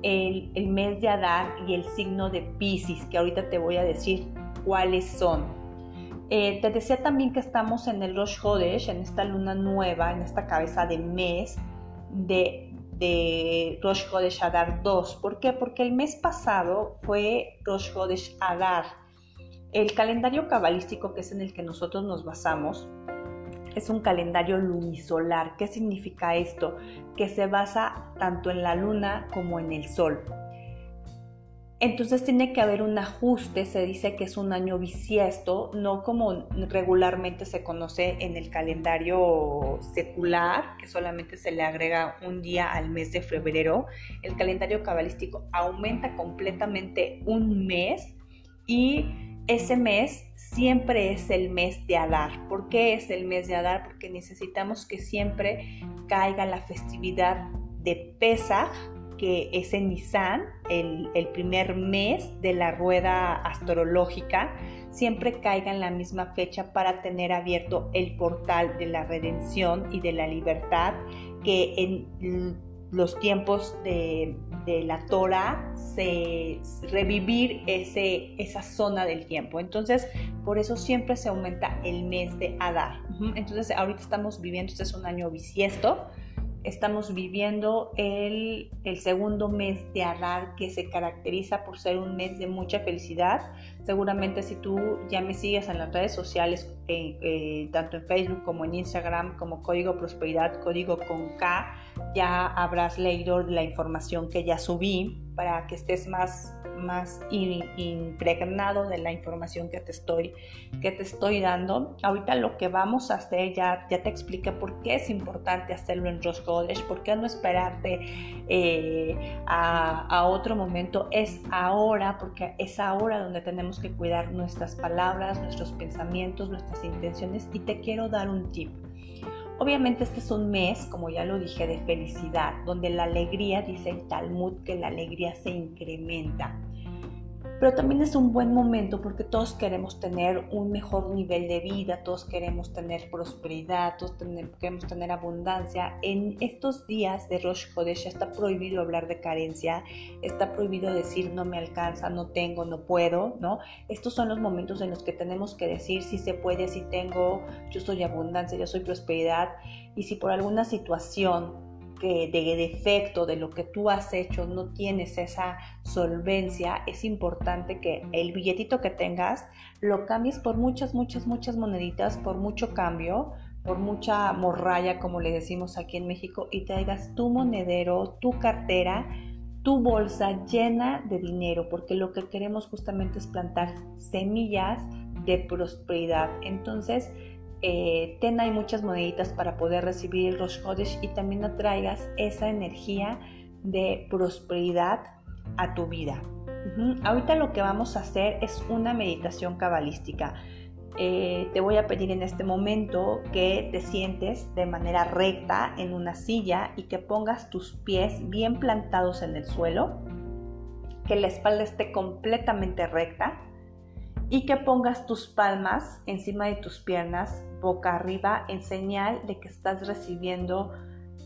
el, mes de Adar y el signo de Pisces, que ahorita te voy a decir cuáles son. Eh, te decía también que estamos en el Rosh Hodesh, en esta luna nueva, en esta cabeza de mes de Rosh Hodesh Adar 2. ¿Por qué? Porque el mes pasado fue Rosh Hodesh. El calendario cabalístico que es en el que nosotros nos basamos es un calendario lunisolar. ¿Qué significa esto? Que se basa tanto en la luna como en el sol. Entonces tiene que haber un ajuste, se dice que es un año bisiesto, no como regularmente se conoce en el calendario secular, que solamente se le agrega un día al mes de febrero. El calendario cabalístico aumenta completamente un mes y ese mes siempre es el mes de Adar. ¿Por qué es el mes de Adar? Porque necesitamos que siempre caiga la festividad de Pesach que es en Nisan, el, primer mes de la rueda astrológica, siempre caiga en la misma fecha para tener abierto el portal de la redención y de la libertad que en los tiempos de, la Torah se revivir ese, esa zona del tiempo. Entonces, por eso siempre se aumenta el mes de Adar. Entonces, ahorita estamos viviendo, este es un año bisiesto, estamos viviendo el, segundo mes de Adar que se caracteriza por ser un mes de mucha felicidad. Seguramente si tú ya me sigues en las redes sociales, eh, eh, tanto en Facebook como en Instagram, como Código Prosperidad, Código con K, ya habrás leído la información que ya subí para que estés más más impregnado de la información que te estoy, que te estoy dando. Ahorita lo que vamos a hacer, ya, ya te expliqué por qué es importante hacerlo en Rosh Hodesh, por qué no esperarte eh, a otro momento, es ahora, porque es ahora donde tenemos que cuidar nuestras palabras, nuestros pensamientos, nuestras intenciones y te quiero dar un tip. Obviamente este es un mes, como ya lo dije, de felicidad, donde la alegría, dice el Talmud, que la alegría se incrementa pero también es un buen momento porque todos queremos tener un mejor nivel de vida, todos queremos tener prosperidad, todos queremos tener abundancia. En estos días de Rosh Hodesh está prohibido hablar de carencia, está prohibido decir no me alcanza, no tengo, no puedo, ¿no? Estos son los momentos en los que tenemos que decir si se puede, si tengo, yo soy abundancia, yo soy prosperidad y si por alguna situación que de defecto de lo que tú has hecho no tienes esa solvencia, es importante que el billetito que tengas lo cambies por muchas, muchas, muchas moneditas, por mucho cambio, por mucha morralla, como le decimos aquí en México, y traigas tu monedero, tu cartera, tu bolsa llena de dinero, porque lo que queremos justamente es plantar semillas de prosperidad. Entonces, eh, ten ahí muchas moneditas para poder recibir los Rosh y también atraigas esa energía de prosperidad a tu vida. Ahorita lo que vamos a hacer es una meditación cabalística. Eh, te voy a pedir en este momento que te sientes de manera recta en una silla y que pongas tus pies bien plantados en el suelo, que la espalda esté completamente recta y que pongas tus palmas encima de tus piernas boca arriba en señal de que estás recibiendo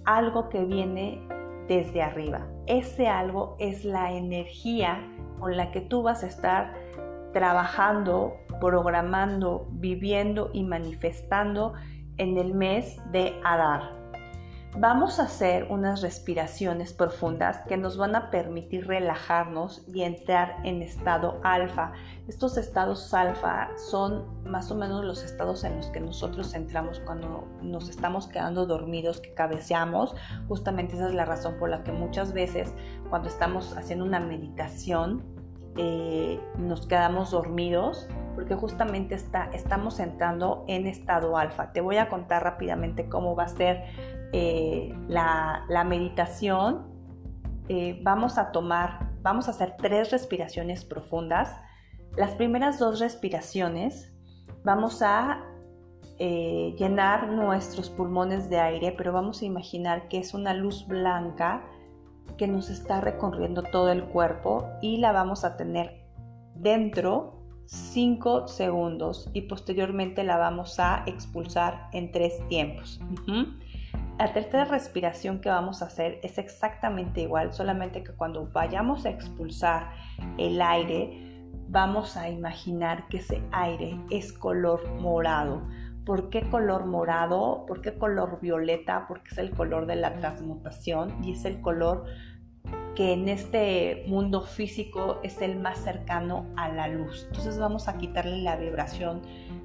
algo que viene desde arriba. Ese algo es la energía con la que tú vas a estar trabajando, programando, viviendo y manifestando en el mes de Adar. Vamos a hacer unas respiraciones profundas que nos van a permitir relajarnos y entrar en estado alfa. Estos estados alfa son más o menos los estados en los que nosotros entramos cuando nos estamos quedando dormidos, que cabeceamos. Justamente esa es la razón por la que muchas veces cuando estamos haciendo una meditación eh, nos quedamos dormidos porque justamente está, estamos entrando en estado alfa. Te voy a contar rápidamente cómo va a ser eh, la, meditación, eh, vamos a tomar, vamos a hacer tres respiraciones profundas. Las primeras dos respiraciones vamos a eh, llenar nuestros pulmones de aire, pero vamos a imaginar que es una luz blanca que nos está recorriendo todo el cuerpo y la vamos a tener dentro 5 segundos y posteriormente la vamos a expulsar en tres tiempos. La tercera respiración que vamos a hacer es exactamente igual, solamente que cuando vayamos a expulsar el aire, vamos a imaginar que ese aire es color morado. ¿Por qué color morado? ¿Por qué color violeta? Porque es el color de la transmutación y es el color que en este mundo físico es el más cercano a la luz. Entonces vamos a quitarle la vibración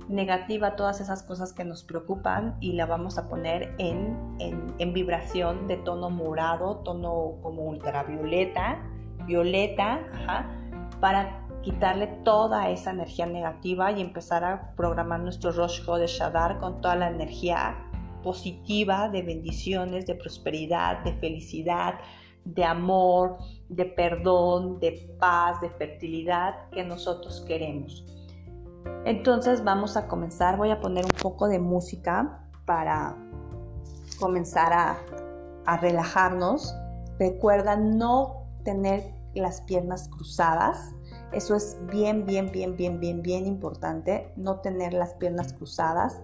negativa todas esas cosas que nos preocupan y la vamos a poner en, en, vibración de tono morado, tono como ultravioleta, violeta, para quitarle toda esa energía negativa y empezar a programar nuestro Rosh de Shadar con toda la energía positiva de bendiciones, de prosperidad, de felicidad, de amor, de perdón, de paz, de fertilidad que nosotros queremos. Entonces vamos a comenzar, voy a poner un poco de música para comenzar a, relajarnos. Recuerda no tener las piernas cruzadas. Eso es bien, bien, bien, bien, bien, bien importante. No tener las piernas cruzadas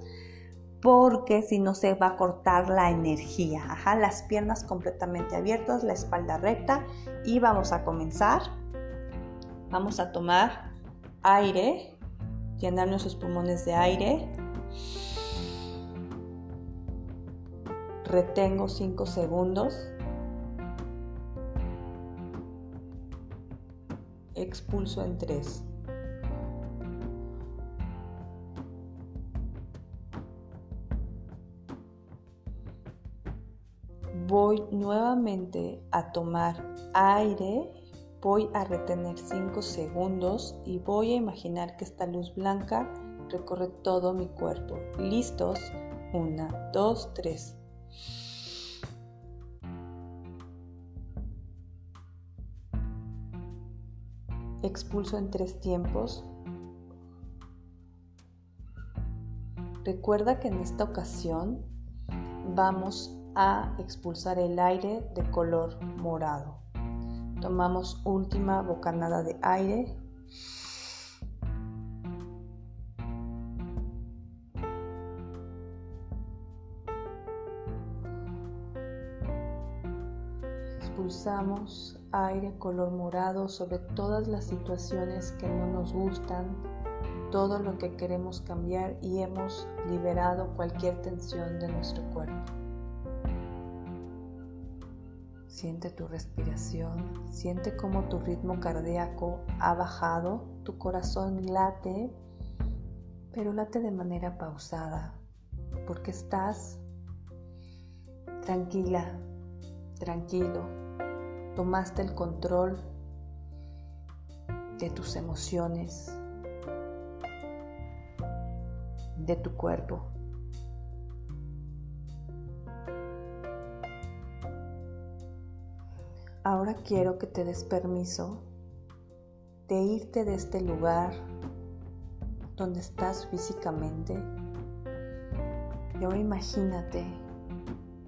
porque si no se va a cortar la energía. Ajá, las piernas completamente abiertas, la espalda recta y vamos a comenzar. Vamos a tomar aire llenar nuestros pulmones de aire. Retengo 5 segundos. Expulso en 3. Voy nuevamente a tomar aire Voy a retener 5 segundos y voy a imaginar que esta luz blanca recorre todo mi cuerpo. ¿Listos? 1, 2, 3. Expulso en tres tiempos. Recuerda que en esta ocasión vamos a expulsar el aire de color morado. Tomamos última bocanada de aire. Expulsamos aire color morado sobre todas las situaciones que no nos gustan, todo lo que queremos cambiar y hemos liberado cualquier tensión de nuestro cuerpo. Siente tu respiración, siente cómo tu ritmo cardíaco ha bajado, tu corazón late, pero late de manera pausada, porque estás tranquila, tranquilo, tomaste el control de tus emociones, de tu cuerpo. Ahora quiero que te des permiso de irte de este lugar donde estás físicamente. Y ahora imagínate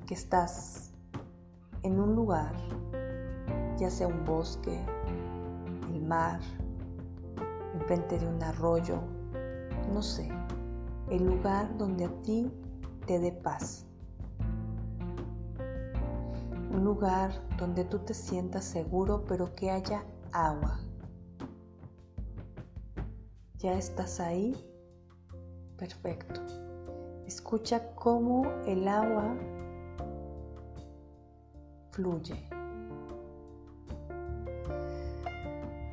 que estás en un lugar, ya sea un bosque, el mar, enfrente de un arroyo, no sé, el lugar donde a ti te dé paz un lugar donde tú te sientas seguro pero que haya agua. ¿Ya estás ahí? Perfecto. Escucha cómo el agua fluye.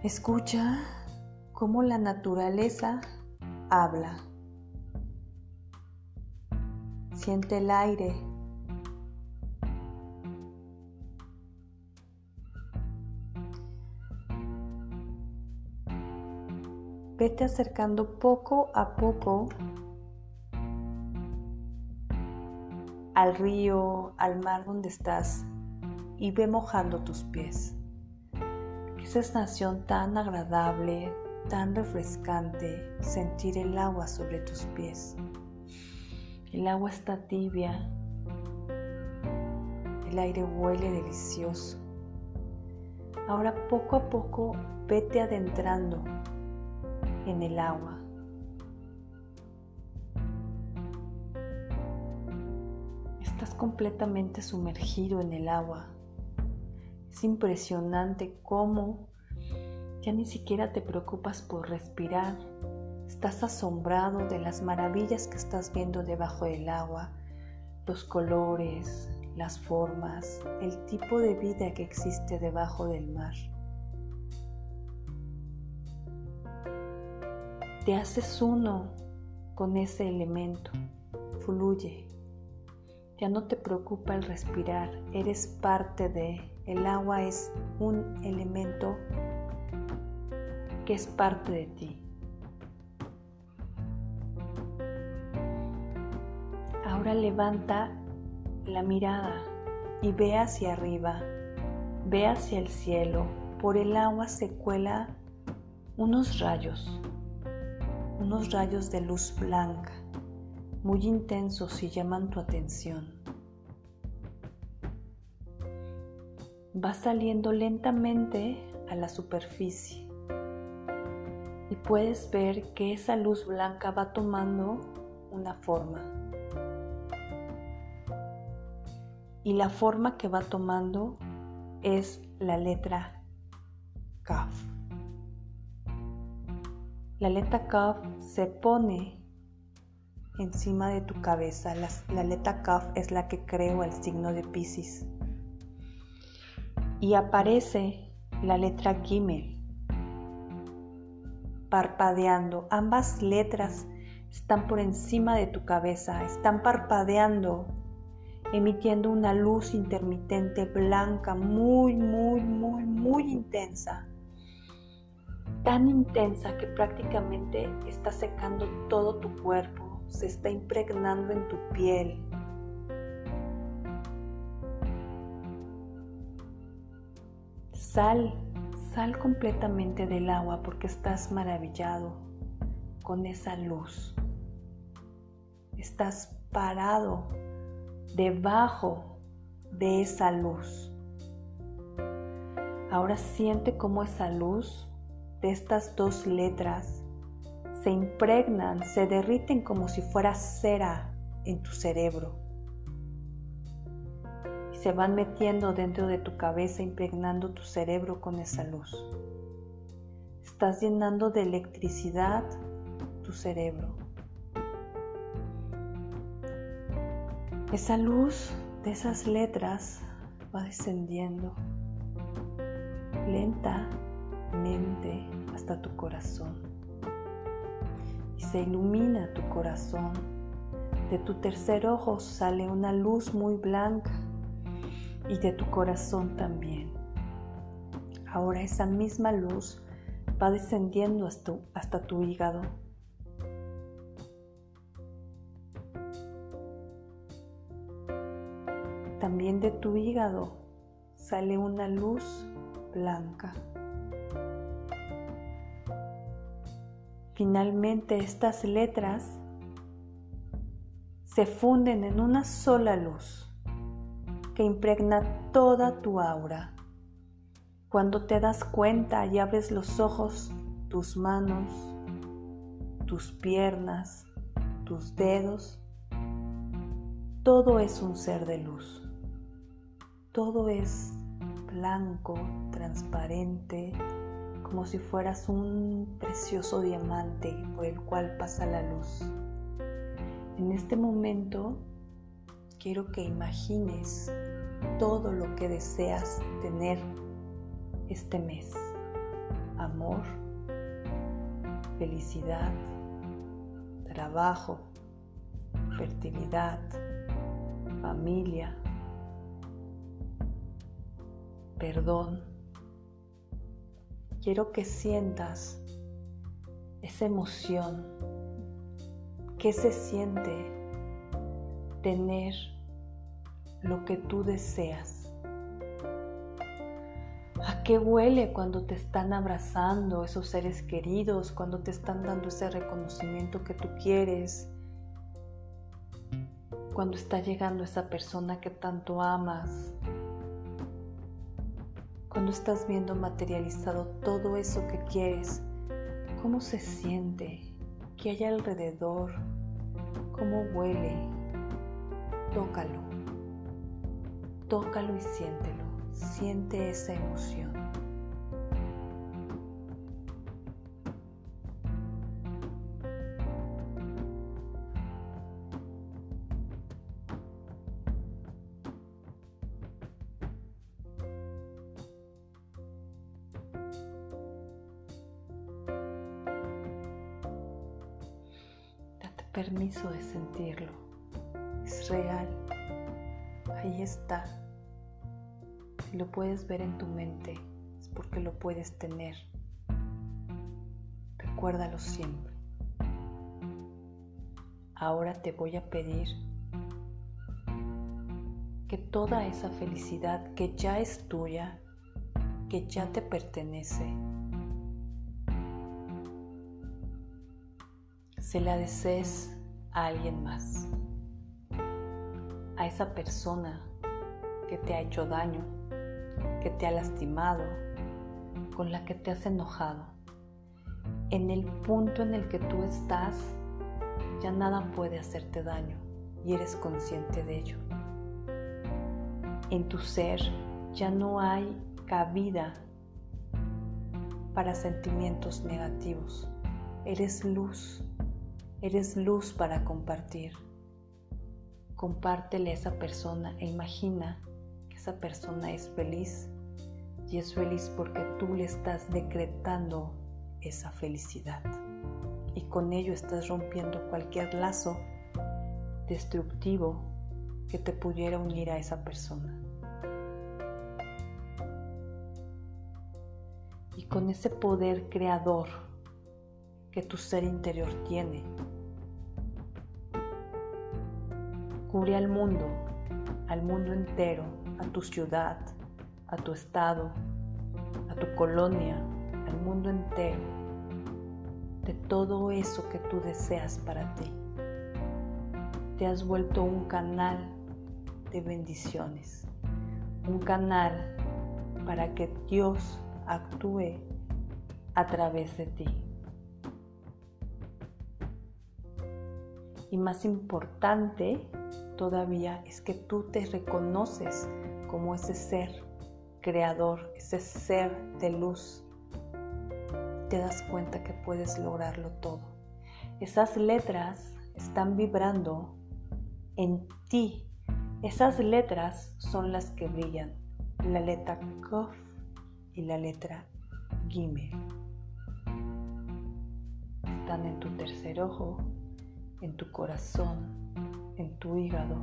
Escucha cómo la naturaleza habla. Siente el aire. Vete acercando poco a poco al río, al mar donde estás y ve mojando tus pies. Qué sensación tan agradable, tan refrescante sentir el agua sobre tus pies. El agua está tibia, el aire huele delicioso. Ahora poco a poco vete adentrando en el agua. Estás completamente sumergido en el agua. Es impresionante cómo ya ni siquiera te preocupas por respirar. Estás asombrado de las maravillas que estás viendo debajo del agua, los colores, las formas, el tipo de vida que existe debajo del mar. Te haces uno con ese elemento, fluye. Ya no te preocupa el respirar, eres parte de, el agua es un elemento que es parte de ti. Ahora levanta la mirada y ve hacia arriba, ve hacia el cielo. Por el agua se cuela unos rayos unos rayos de luz blanca, muy intensos y llaman tu atención. Va saliendo lentamente a la superficie y puedes ver que esa luz blanca va tomando una forma. Y la forma que va tomando es la letra Kaf. La letra Kaf se pone encima de tu cabeza. La, la letra Kaf es la que creo el signo de Pisces. Y aparece la letra Gimel parpadeando. Ambas letras están por encima de tu cabeza, están parpadeando, emitiendo una luz intermitente blanca, muy, muy, muy, muy intensa tan intensa que prácticamente está secando todo tu cuerpo, se está impregnando en tu piel. Sal, sal completamente del agua porque estás maravillado con esa luz. Estás parado debajo de esa luz. Ahora siente cómo esa luz estas dos letras se impregnan, se derriten como si fuera cera en tu cerebro. Y se van metiendo dentro de tu cabeza, impregnando tu cerebro con esa luz. Estás llenando de electricidad tu cerebro. Esa luz de esas letras va descendiendo lenta mente hasta tu corazón. Y se ilumina tu corazón. De tu tercer ojo sale una luz muy blanca y de tu corazón también. Ahora esa misma luz va descendiendo hasta, hasta tu hígado. También de tu hígado sale una luz blanca. Finalmente estas letras se funden en una sola luz que impregna toda tu aura. Cuando te das cuenta y abres los ojos, tus manos, tus piernas, tus dedos, todo es un ser de luz. Todo es blanco, transparente, como si fueras un precioso diamante por el cual pasa la luz. En este momento quiero que imagines todo lo que deseas tener este mes. Amor, felicidad, trabajo, fertilidad, familia, perdón. Quiero que sientas esa emoción que se siente tener lo que tú deseas. ¿A qué huele cuando te están abrazando esos seres queridos, cuando te están dando ese reconocimiento que tú quieres? Cuando está llegando esa persona que tanto amas. Cuando estás viendo materializado todo eso que quieres. ¿Cómo se siente? ¿Qué hay alrededor? ¿Cómo huele? Tócalo. Tócalo y siéntelo. Siente esa emoción. Permiso de sentirlo. Es real. Ahí está. Si lo puedes ver en tu mente, es porque lo puedes tener. Recuérdalo siempre. Ahora te voy a pedir que toda esa felicidad que ya es tuya, que ya te pertenece, se la desees a alguien más, a esa persona que te ha hecho daño, que te ha lastimado, con la que te has enojado. En el punto en el que tú estás, ya nada puede hacerte daño y eres consciente de ello. En tu ser ya no hay cabida para sentimientos negativos. Eres luz, eres luz para compartir. Compártele a esa persona e imagina que esa persona es feliz y es feliz porque tú le estás decretando esa felicidad y con ello estás rompiendo cualquier lazo destructivo que te pudiera unir a esa persona. Y con ese poder creador que tu ser interior tiene, cubre al mundo, al mundo entero, a tu ciudad, a tu estado, a tu colonia, al mundo entero, de todo eso que tú deseas para ti. Te has vuelto un canal de bendiciones, un canal para que Dios actúe a través de ti. Y más importante todavía es que tú te reconoces como ese ser creador, ese ser de luz. Te das cuenta que puedes lograrlo todo. Esas letras están vibrando en ti. Esas letras son las que brillan. La letra Kof y la letra Gimel. Están en tu tercer ojo, en tu corazón, en tu hígado,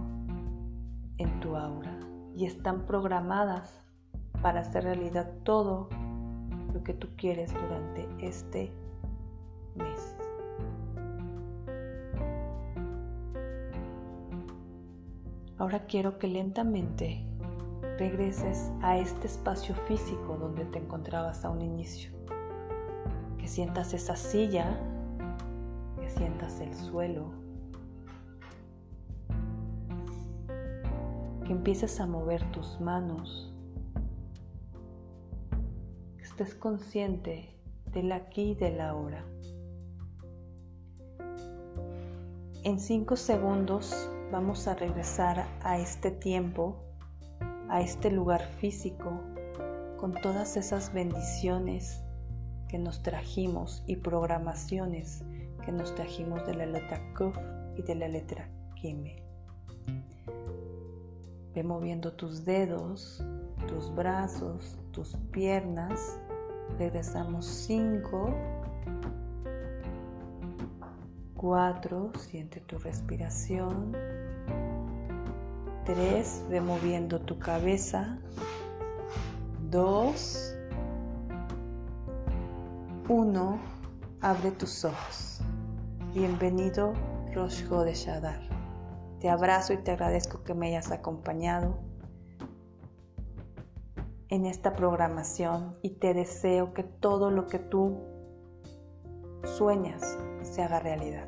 en tu aura y están programadas para hacer realidad todo lo que tú quieres durante este mes. Ahora quiero que lentamente regreses a este espacio físico donde te encontrabas a un inicio. Que sientas esa silla, que sientas el suelo, que empieces a mover tus manos, que estés consciente del aquí y del ahora. En cinco segundos vamos a regresar a este tiempo a este lugar físico con todas esas bendiciones que nos trajimos y programaciones que nos trajimos de la letra Kuf y de la letra Gimel. Ve moviendo tus dedos, tus brazos, tus piernas. Regresamos 5, 4, siente tu respiración. 3, ve moviendo tu cabeza. 2, 1, abre tus ojos. Bienvenido Rosh de Shadar. Te abrazo y te agradezco que me hayas acompañado en esta programación y te deseo que todo lo que tú sueñas se haga realidad.